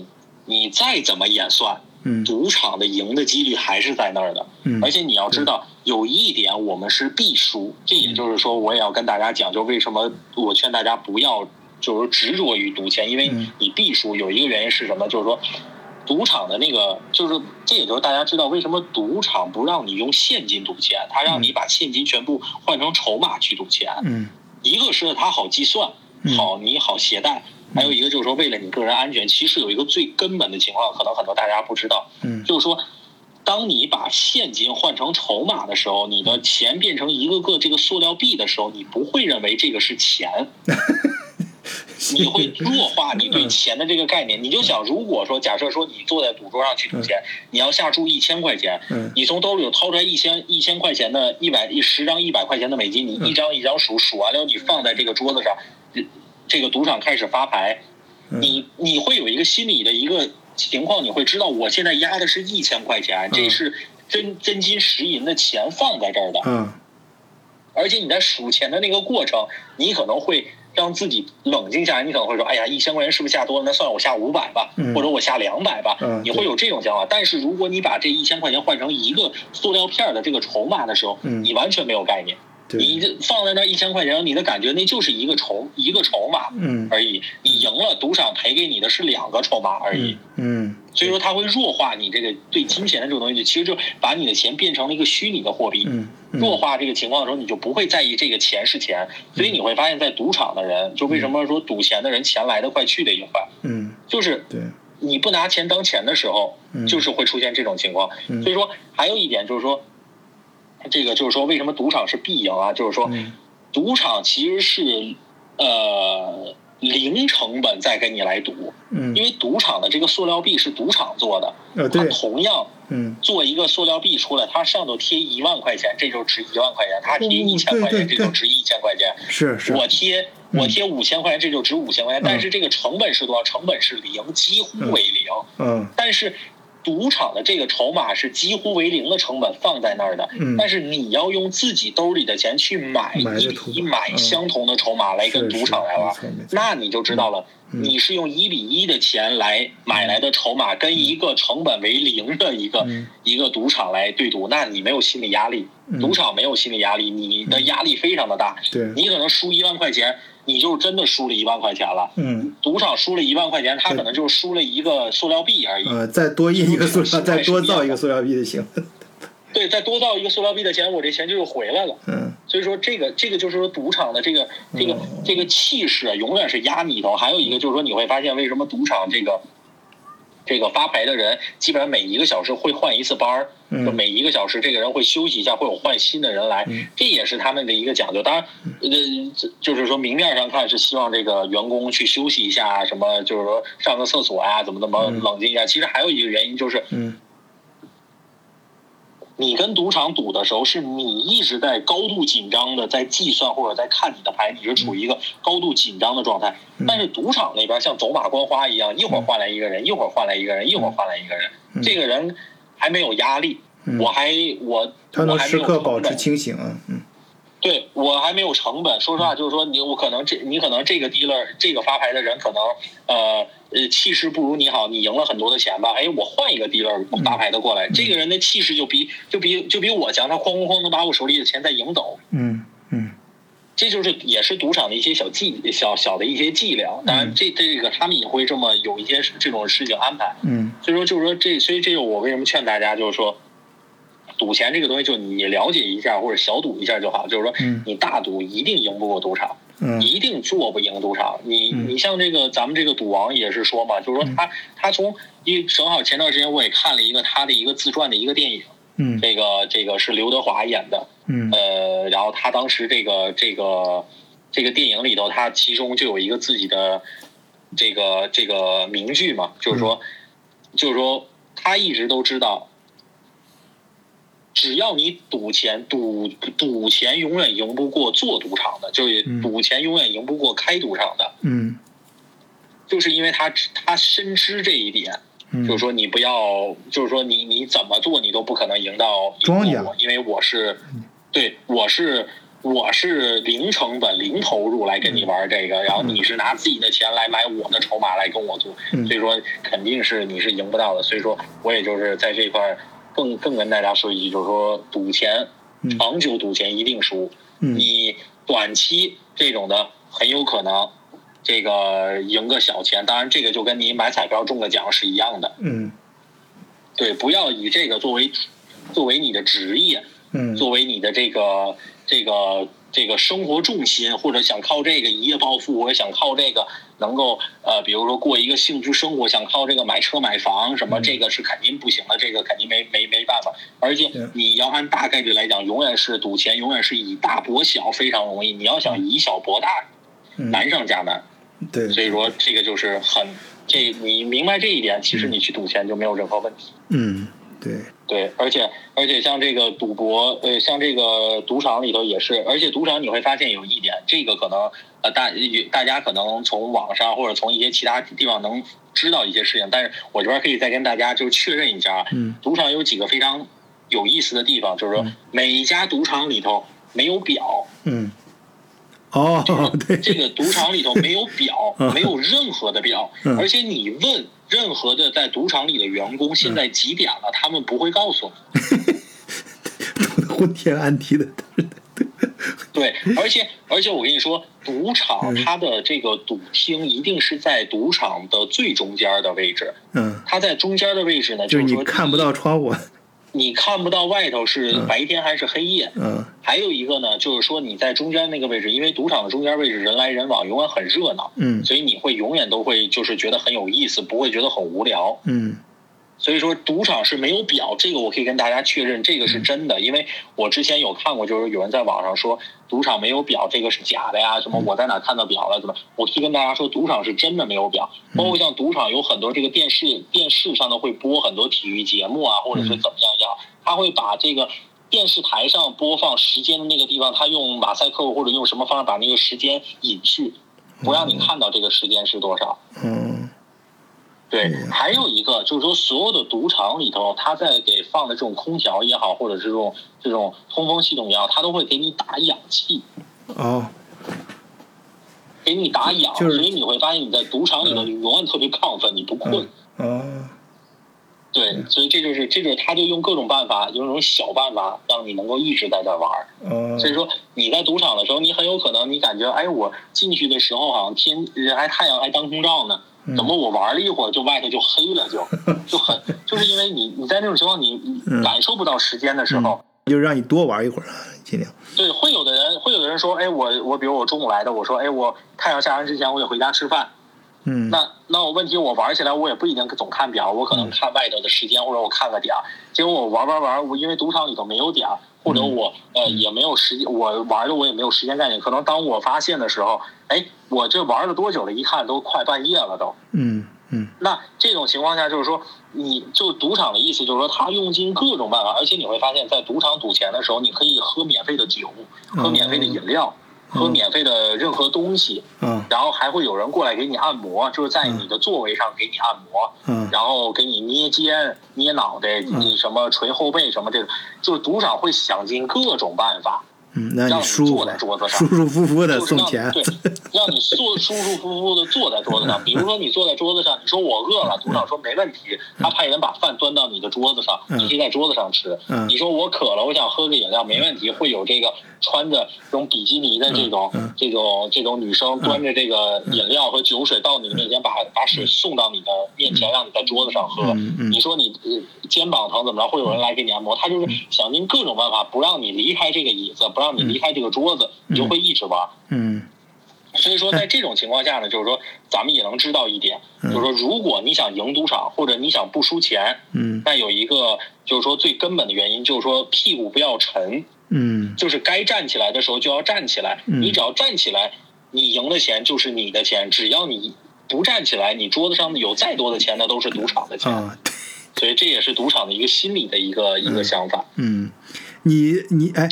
你再怎么演算，嗯赌场的赢的几率还是在那儿的。嗯而且你要知道，有一点我们是必输，这也就是说，我也要跟大家讲，就为什么我劝大家不要就是执着于赌钱，因为嗯你必输。有一个原因是什么？就是说，赌场的那个，就是这也就是大家知道为什么赌场不让你用现金赌钱，他让你把现金全部换成筹码去赌钱。嗯一个是它好计算，嗯好你好携带，还有一个就是说为了你个人安全。其实有一个最根本的情况，可能很多大家不知道，嗯就是说，当你把现金换成筹码的时候，你的钱变成一个个这个塑料币的时候，你不会认为这个是钱，你会 弱化你对钱的这个概念。你就想，如果说假设说你坐在赌桌上去赌钱，你要下注一千块钱，嗯。你从兜里掏出来一千一千块钱的一百一十张一百块钱的美金，你一张一张数，数完了你放在这个桌子上，这个赌场开始发牌，嗯。你你会有一个心理的一个情况，你会知道我现在压的是一千块钱，这是真真金实银的钱放在这儿的，嗯。而且你在数钱的那个过程，你可能会让自己冷静下来，你可能会说，哎呀，一千块钱是不是下多了？那算了，我下五百吧，嗯或者我下两百吧，嗯你会有这种想法。但是如果你把这一千块钱换成一个塑料片儿的这个筹码的时候，嗯你完全没有概念。对你这放在那一千块钱，你的感觉那就是一个筹一个筹码嗯而已。你赢了，赌场赔给你的是两个筹码而已。嗯所以说，它会弱化你这个对金钱的这种东西，其实就把你的钱变成了一个虚拟的货币。嗯嗯弱化这个情况的时候，你就不会在意这个钱是钱。所以你会发现在赌场的人，就为什么说赌钱的人钱来得快去得也快，嗯就是对你不拿钱当钱的时候嗯，就是会出现这种情况。嗯所以说，还有一点就是说，这个就是说，为什么赌场是必赢啊？就是说，嗯赌场其实是呃零成本在跟你来赌，嗯因为赌场的这个塑料币是赌场做的，它同样嗯做一个塑料币出来，它上头贴一万块钱，这就值一万块钱；它贴嗯一千块钱，这就值一千块钱。是是我贴嗯我贴五千块钱，这就值五千块钱。嗯但是这个成本是多少？成本是零，几乎为零。嗯但是赌场的这个筹码是几乎为零的成本放在那儿的，嗯。但是你要用自己兜里的钱去买一比一买嗯相同的筹码来跟赌场来玩那你就知道了，嗯你是用一比一的钱来买来的筹码，跟一个成本为零的一个、嗯一个赌场来对赌，那你没有心理压力，嗯赌场没有心理压力，你的压力非常的大，对，你可能输一万块钱，你就真的输了一万块钱了。嗯赌场输了一万块钱，他可能就输了一个塑料币而已。呃，再多印一个塑料，再多造一个塑料币就行。对，再多造一个塑料币的钱，我这钱就又回来了。嗯所以说，这个这个就是说，赌场的这个这个嗯这个气势啊，永远是压你头。还有一个就是说，你会发现为什么赌场这个这个发牌的人，基本上每一个小时会换一次班儿，嗯。就每一个小时这个人会休息一下，会有换新的人来，嗯。这也是他们的一个讲究。当然，呃，就是说明面上看是希望这个员工去休息一下，什么就是说上个厕所啊，怎么怎么嗯。冷静一下。其实还有一个原因就是，嗯你跟赌场赌的时候，是你一直在高度紧张的在计算或者在看你的牌，你是处于一个高度紧张的状态。嗯。但是赌场那边像走马观花一样，一会儿换来一个人，一会儿换来一个人，一会儿换来一个人，嗯。这个人还没有压力，嗯。我还我他能我还没有时刻保持清醒啊。嗯。对我还没有成本，说实话，就是说你我可能这你可能这个 dealer 这个发牌的人可能呃呃气势不如你好，你赢了很多的钱吧？哎，我换一个 dealer 发牌的过来，这个人的气势就比就比就比我强，他哐哐哐能把我手里的钱再赢走。嗯嗯这就是也是赌场的一些小技小小的一些伎俩，当然这这个他们也会这么有一些这种事情安排。嗯所以说就是说这，所以这个我为什么劝大家就是说，赌钱这个东西就你了解一下或者小赌一下就好，就是说嗯你大赌一定赢不过赌场，嗯一定做不赢赌场。你嗯你像这个咱们这个赌王也是说嘛，就是说他他从因为正好前段时间我也看了一个他的一个自传的一个电影，嗯这个这个是刘德华演的，嗯呃，然后他当时这个这个这个电影里头，他其中就有一个自己的这个这个名句嘛，就是说，就是说他一直都知道，只要你赌钱，赌赌钱永远赢不过做赌场的，就是嗯赌钱永远赢不过开赌场的，嗯。就是因为他他深知这一点。嗯，就是说你不要，就是说你你怎么做你都不可能赢到我，因为我是，对我是我是零成本零投入来跟你玩这个，然后你是拿自己的钱来买我的筹码来跟我做，嗯所以说肯定是你是赢不到的，所以说我也就是在这块儿更更跟大家说一句，就是说赌钱嗯长久赌钱一定输，嗯你短期这种的很有可能。这个赢个小钱，当然这个就跟你买彩票中个奖是一样的。嗯对，不要以这个作为作为你的职业，嗯作为你的这个这个这个生活重心，或者想靠这个一夜暴富，或者想靠这个能够呃，比如说过一个幸福生活，想靠这个买车买房什么，嗯这个是肯定不行的，这个肯定没没没办法。而且你要按大概率来讲，永远是赌钱，永远是以大博小，非常容易。你要想以小博大，嗯，难上加难。对，所以说这个就是很这你明白这一点，其实你去赌钱就没有任何问题。嗯对，对，而且而且像这个赌博，呃，像这个赌场里头也是，而且赌场你会发现有一点，这个可能呃大大家可能从网上或者从一些其他地方能知道一些事情，但是我这边可以再跟大家就确认一下啊，嗯赌场有几个非常有意思的地方，就是说嗯。每一家赌场里头没有表，嗯，哦，对，这个赌场里头没有表 嗯，没有任何的表嗯，而且你问任何的在赌场里的员工现在几点了，他们不会告诉你。赌的昏天暗地的，对，而且而且我跟你说，赌场嗯。它的这个赌厅一定是在赌场的最中间的位置。嗯，它在中间的位置呢，就是你看不到窗户，你看不到外头是嗯。白天还是黑夜。嗯。还有一个呢，就是说你在中间那个位置，因为赌场的中间位置人来人往，永远很热闹，嗯。所以你会永远都会就是觉得很有意思，不会觉得很无聊。嗯所以说赌场是没有表，这个我可以跟大家确认，这个是真的，因为我之前有看过，就是有人在网上说赌场没有表，这个是假的呀，什么我在哪看到表了，怎么？我可以跟大家说，赌场是真的没有表，包括像赌场有很多这个电视电视上呢会播很多体育节目啊，或者是怎么样也好，他会把这个。电视台上播放时间的那个地方，他用马赛克或者用什么方法把那个时间隐去，不让你看到这个时间是多少。嗯对，还有一个就是说，所有的赌场里头，他在给放的这种空调也好，或者是这种这种通风系统也好，他都会给你打氧气，哦，给你打氧，就是。所以你会发现你在赌场里头，你永远特别亢奋，你不困。哦，对，所以这就是这就是他就用各种办法，用那种小办法，让你能够一直在那玩所以说你在赌场的时候，你很有可能你感觉，哎，我进去的时候好像天还太阳还当空照呢，怎么我玩了一会儿就外头就黑了，就就很就是因为你你在那种情况你你嗯感受不到时间的时候，就让你多玩一会儿啊，尽量。对，会有的人会有的人说，哎，我我比如我中午来的，我说，哎，我太阳下山之前我得回家吃饭，嗯，那那我问题我玩起来我也不一定总看表，我可能看外头的时间或者我看个点儿，结果我玩玩玩，我因为赌场里头没有点儿，或者我呃也没有时间，我玩的我也没有时间概念，可能当我发现的时候，哎，我这玩了多久了？一看都快半夜了都。嗯嗯那这种情况下，就是说，你就赌场的意思就是说，他用尽各种办法，而且你会发现在赌场赌钱的时候，你可以喝免费的酒，喝免费的饮料，喝免费的任何东西，嗯。然后还会有人过来给你按摩，就是在你的座位上给你按摩，嗯。然后给你捏肩、捏脑袋，你什么捶后背什么这个，就是赌场会想尽各种办法，嗯，让坐在桌子上舒舒服服的。对，让你坐舒舒服服的坐在桌子上。比如说你坐在桌子上，你说我饿了，组长说没问题，他派人把饭端到你的桌子上，嗯你可以在桌子上吃。嗯你说我渴了，我想喝个饮料，没问题，会有这个穿着这种比基尼的这种这种这种女生端着这个饮料和酒水到你的面前，把把水送到你的面前，让你在桌子上喝。你说你呃肩膀疼怎么着，会有人来给你按摩，他就是想尽各种办法不让你离开这个椅子，不让你离开这个桌子，你就会一直玩。嗯。所以说，在这种情况下呢，就是说，咱们也能知道一点，嗯。就是说，如果你想赢赌场，或者你想不输钱，嗯。那有一个就是说最根本的原因，就是说屁股不要沉，嗯。就是该站起来的时候就要站起来。嗯。你只要站起来，你赢的钱就是你的钱；只要你不站起来，你桌子上有再多的钱，那都是赌场的钱。啊所以这也是赌场的一个心理的一个一个想法。嗯，你你哎，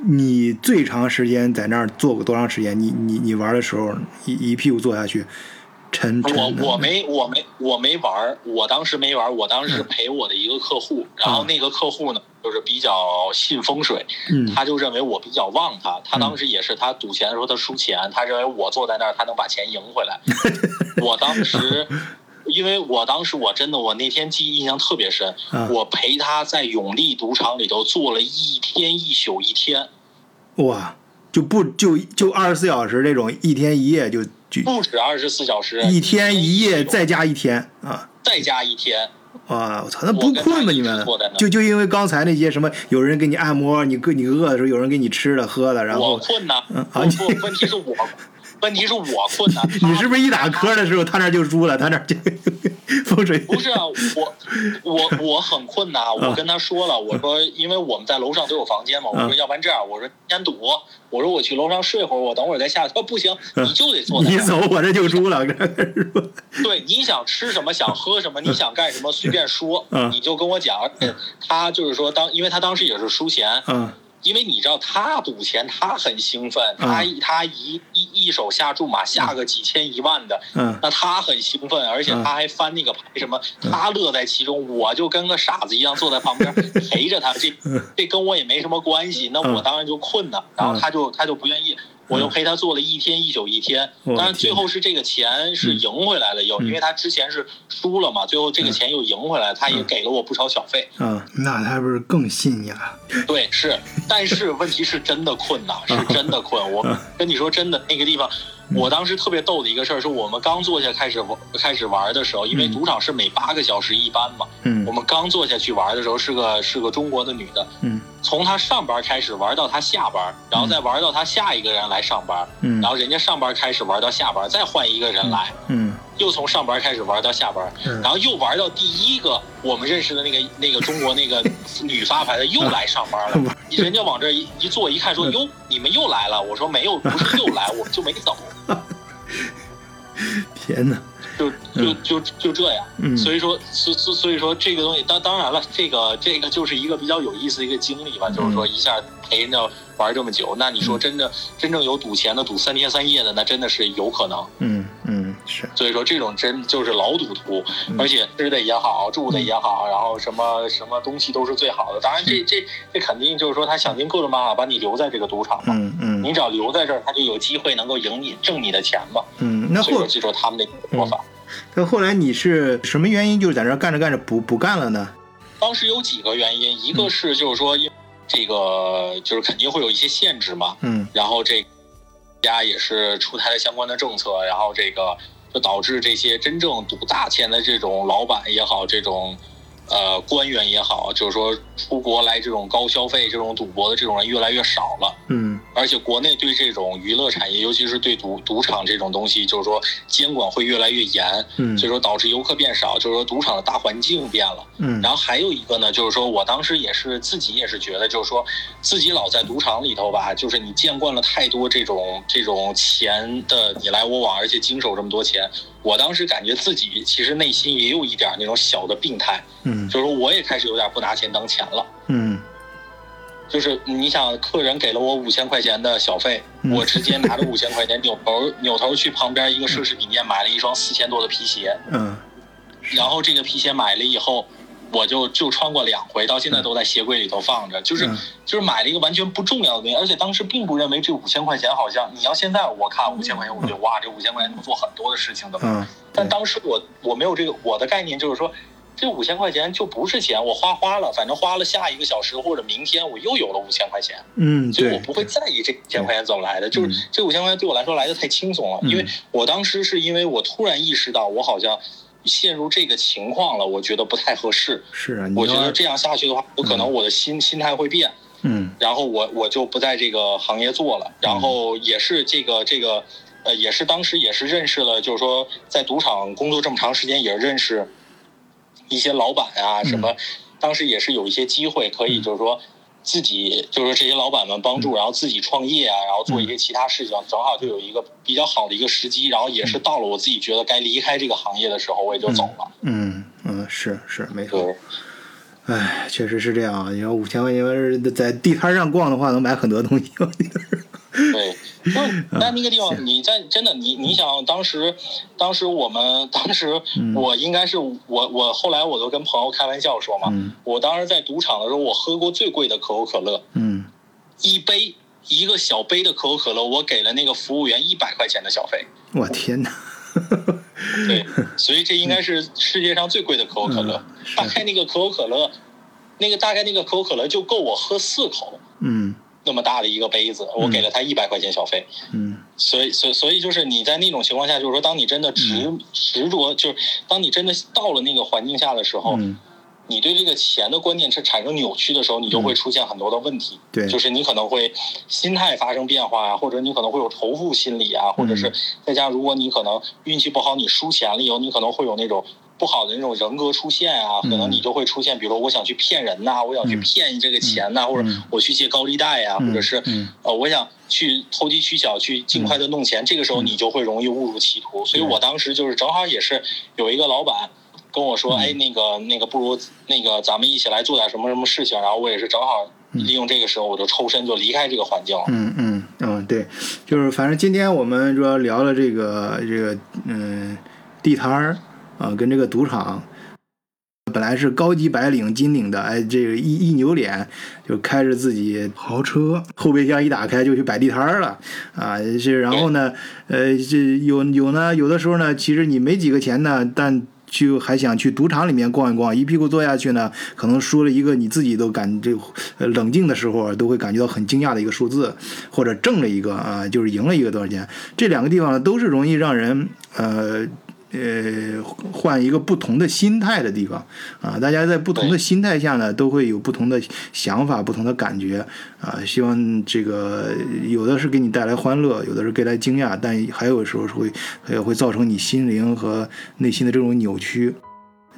你最长时间在那儿坐过多长时间？你你你玩的时候，一一屁股坐下去，沉沉。我我没我没我没玩儿，我当时没玩儿，我当时是陪我的一个客户，然后那个客户呢，就是比较信风水，嗯他就认为我比较旺他，他当时也是他赌钱的时候他输钱，他认为我坐在那儿他能把钱赢回来，我当时。因为我当时我真的我那天记忆印象特别深，啊我陪他在永利赌场里头坐了一天一宿一天，哇，就不就就二十四小时这种一天一夜就就不止二十四小时，一天一夜再加一天啊。再加一天，哇，我操，那不困吗？你们就就因为刚才那些什么，有人给你按摩，你饿你饿的时候有人给你吃的喝的，然后我后困呐，啊你不，问题是我，问题是我困难。你是不是一打磕的时候他那儿就输了，他那儿就风水不是啊，我我我很困难，我跟他说了，我说因为我们在楼上都有房间嘛，我说嗯要不然这样，我说先赌，我说我去楼上睡会儿，我等会儿再下去。他说不行，你就得坐那儿。走我这就输了，对，你想吃什么，想喝什么，你想干什么，随便说嗯，你就跟我讲。他就是说当，因为他当时也是输钱，嗯因为你知道他赌钱，他很兴奋，他嗯他一一一手下注码下个几千一万的，嗯。那他很兴奋，而且他还翻那个牌什么，他乐在其中，我就跟个傻子一样坐在旁边 陪着他，这这跟我也没什么关系，那我当然就困了，然后他就他就不愿意。我又陪他做了一天一宿一天，我当然最后是这个钱是赢回来了，又因为他之前是输了嘛，最后这个钱又赢回来，他也给了我不少小费。嗯，那他不是更信你了？对，是，但是问题是真的困呐，是真的困。我跟你说，真的那个地方，我当时特别逗的一个事儿，是我们刚坐下开始玩开始玩的时候，因为嗯。赌场是每八个小时一班嘛，嗯。我们刚坐下去玩的时候，是个是个中国的女的，嗯。从她上班开始玩到她下班，然后再玩到她下一个人来上班，嗯。然后人家上班开始玩到下班，再换一个人来，嗯又从上班开始玩到下班，嗯然后又玩到第一个我们认识的那个那个中国那个 女发牌的又来上班了，人家往这一一坐一看说哟你们又来了，我说没有不是又来我们就没走，天哪！就就就就这样，嗯。所以说所所所以说这个东西当当然了，这个这个就是一个比较有意思的一个经历吧，就是说一下陪人家玩这么久，那你说真的真正有赌钱的赌三天三夜的，那真的是有可能。嗯嗯，所以说这种真就是老赌徒，而且吃的也好，住的也好，然后什么什么东西都是最好的。当然，这这这肯定就是说他想尽各种办法把你留在这个赌场嘛。嗯嗯你只要留在这儿，他就有机会能够赢你挣你的钱嘛。嗯，那后所以说，这就是他们的做法。那后来你是什么原因，就是在这儿干着干着不不干了呢？当时有几个原因，一个是就是说，因为这个就是肯定会有一些限制嘛，嗯然后这家也是出台了相关的政策，然后这个就导致这些真正赌大钱的这种老板也好，这种呃官员也好，就是说出国来这种高消费、这种赌博的这种人越来越少了。嗯而且国内对这种娱乐产业，尤其是对赌赌场这种东西，就是说监管会越来越严，嗯所以说导致游客变少，就是说赌场的大环境变了。嗯然后还有一个呢，就是说我当时也是自己也是觉得，就是说自己老在赌场里头吧，就是你见惯了太多这种这种钱的你来我往，而且经手这么多钱，我当时感觉自己其实内心也有一点那种小的病态，嗯。就是说我也开始有点不拿钱当钱了。嗯。就是你想，客人给了我五千块钱的小费，嗯。我直接拿着五千块钱 扭头扭头去旁边一个奢侈品店买了一双四千多的皮鞋，嗯。然后这个皮鞋买了以后，我就就穿过两回，到现在都在鞋柜里头放着，就是嗯。就是买了一个完全不重要的东西，而且当时并不认为这五千块钱好像，你要现在我看五千块钱，我觉得哇，这五千块钱能做很多的事情的，嗯，但当时我我没有这个我的概念就是说。这五千块钱就不是钱，我花花了，反正花了下一个小时或者明天我又有了五千块钱，嗯所以我，不会在意这五千块钱怎么来的，就是嗯。这五千块钱对我来说来的太轻松了，嗯因为我当时是因为我突然意识到我好像陷入这个情况了，我觉得不太合适，是啊，我觉得这样下去的话，我可能我的心心态会变，嗯。然后我我就不在这个行业做了，然后也是这个这个，呃，也是当时也是认识了，就是说在赌场工作这么长时间，也认识一些老板啊什么，当时也是有一些机会可以就是说。自己就是这些老板们帮助，然后自己创业啊，然后做一些其他事情，正好就有一个比较好的一个时机，然后也是到了我自己觉得该离开这个行业的时候，我也就走了。嗯嗯，是是没错。对，哎，确实是这样啊。你要五千块钱在地摊上逛的话，能买很多东西。对，就是那那个地方，你在真的你你想当时，当时我们当时我应该是我我后来我都跟朋友开玩笑说嘛，嗯我当时在赌场的时候，我喝过最贵的可口可乐，嗯，一杯一个小杯的可口可乐，我给了那个服务员一百块钱的小费。我天哪！对，所以这应该是世界上最贵的可口可乐。嗯大概那个可口可乐，那个大概那个可口可乐就够我喝四口嗯那么大的一个杯子，我给了他一百块钱小费。嗯。所以，所以，所以就是你在那种情况下，就是说，当你真的执嗯。执着，就是当你真的到了那个环境下的时候，嗯，你对这个钱的观念是产生扭曲的时候，你就会出现很多的问题。对。就是你可能会心态发生变化啊，或者你可能会有仇富心理啊，或者是再加上如果你可能运气不好，你输钱了以后，你可能会有那种。不好的那种人格出现啊，可能你就会出现，比如说我想去骗人呐、我想去嗯骗这个钱呐、或者嗯。我去借高利贷呀、嗯。或者是嗯。呃，我想去投机取巧，去尽快的弄钱，这个时候你就会容易误入歧途。所以我当时就是正好也是有一个老板跟我说，嗯哎，那个那个不如那个咱们一起来做点什么什么事情，然后我也是正好利用这个时候，我就抽身就离开这个环境了。嗯嗯嗯，对，就是反正今天我们主要聊了这个这个嗯地摊儿啊，跟这个赌场。本来是高级白领、金领的，哎，这个一一扭脸就开着自己豪车，后备箱一打开就去摆地摊儿了，啊，是然后呢，呃，这有有呢，有的时候呢，其实你没几个钱呢，但就还想去赌场里面逛一逛，一屁股坐下去呢，可能输了一个你自己都感这冷静的时候都会感觉到很惊讶的一个数字，或者挣了一个啊，就是赢了一个多少钱，这两个地方呢都是容易让人呃。呃，换一个不同的心态的地方啊，大家在不同的心态下呢，都会有不同的想法、不同的感觉啊。希望这个有的是给你带来欢乐，有的是给来惊讶，但还有时候是会也会造成你心灵和内心的这种扭曲。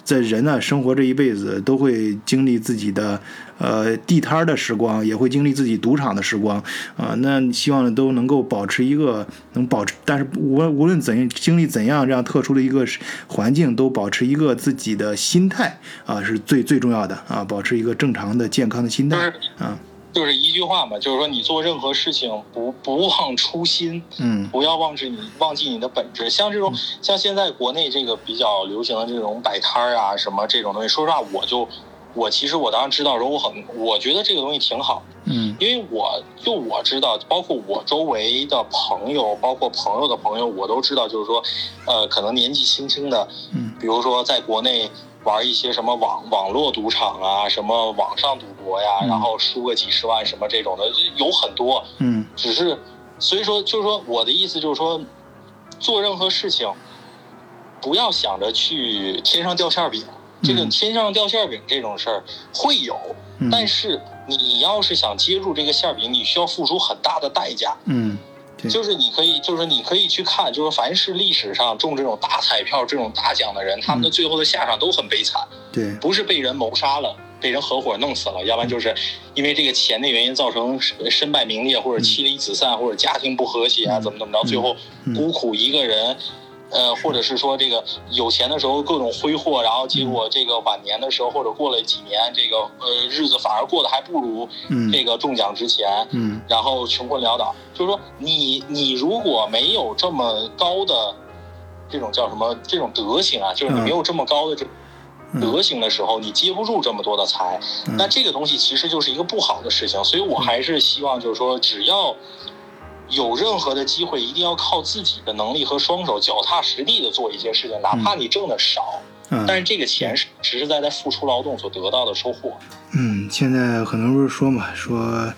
在人呢生活这一辈子，都会经历自己的呃地摊儿的时光，也会经历自己赌场的时光啊、那希望呢都能够保持一个能保持，但是无无论怎经历怎样这样特殊的一个环境，都保持一个自己的心态啊，是最最重要的啊，保持一个正常的健康的心态就是啊。就是一句话嘛，就是说你做任何事情不不忘初心，嗯不要忘记你忘记你的本质。像这种像现在国内这个比较流行的这种摆摊儿啊什么这种东西，说实话，我就我其实我当时知道的时候，我很我觉得这个东西挺好，嗯因为我就我知道，包括我周围的朋友，包括朋友的朋友，我都知道，就是说，呃，可能年纪轻轻的，嗯比如说在国内玩一些什么网网络赌场啊，什么网上赌博呀，嗯然后输个几十万什么这种的，有很多。嗯只是，所以说，就是说，我的意思就是说，做任何事情，不要想着去天上掉馅饼。这个嗯。天上掉馅饼这种事儿会有，嗯，但是你要是想接住这个馅饼，你需要付出很大的代价。嗯就是你可以，就是你可以去看，就是凡是历史上中这种大彩票、这种大奖的人，他们的最后的下场都很悲惨，对。不是被人谋杀了，被人合伙弄死了，要不然就是因为这个钱的原因造成身败名裂，或者妻离子散，或者家庭不和谐啊，嗯。怎么怎么着，最后嗯。孤苦一个人。呃，或者是说这个有钱的时候各种挥霍，然后结果这个晚年的时候或者过了几年，这个呃日子反而过得还不如嗯这个中奖之前。嗯然后穷困潦倒。就是说你你如果没有这么高的这种叫什么这种德行啊，就是你嗯没有这么高的这嗯德行的时候，你接不住这么多的财，嗯那这个东西其实就是一个不好的事情。所以我还是希望就是说，只要有任何的机会，一定要靠自己的能力和双手，脚踏实地的做一些事情，哪怕你挣的少，嗯但是这个钱是实实在在付出劳动所得到的收获。嗯，现在很多人不是说嘛，说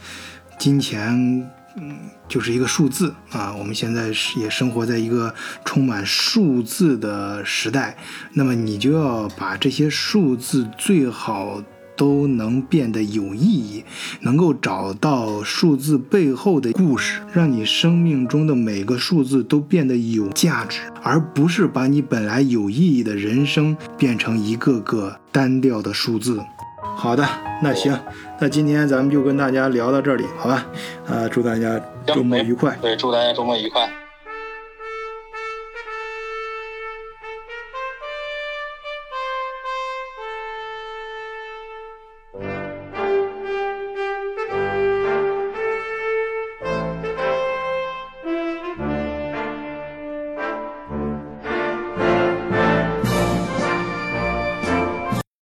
金钱，嗯，就是一个数字啊。我们现在是也生活在一个充满数字的时代，那么你就要把这些数字最好都能变得有意义，能够找到数字背后的故事，让你生命中的每个数字都变得有价值，而不是把你本来有意义的人生变成一个个单调的数字。好的，那行，那今天咱们就跟大家聊到这里，好吧？呃，祝大家周末愉快。对，祝大家周末愉快。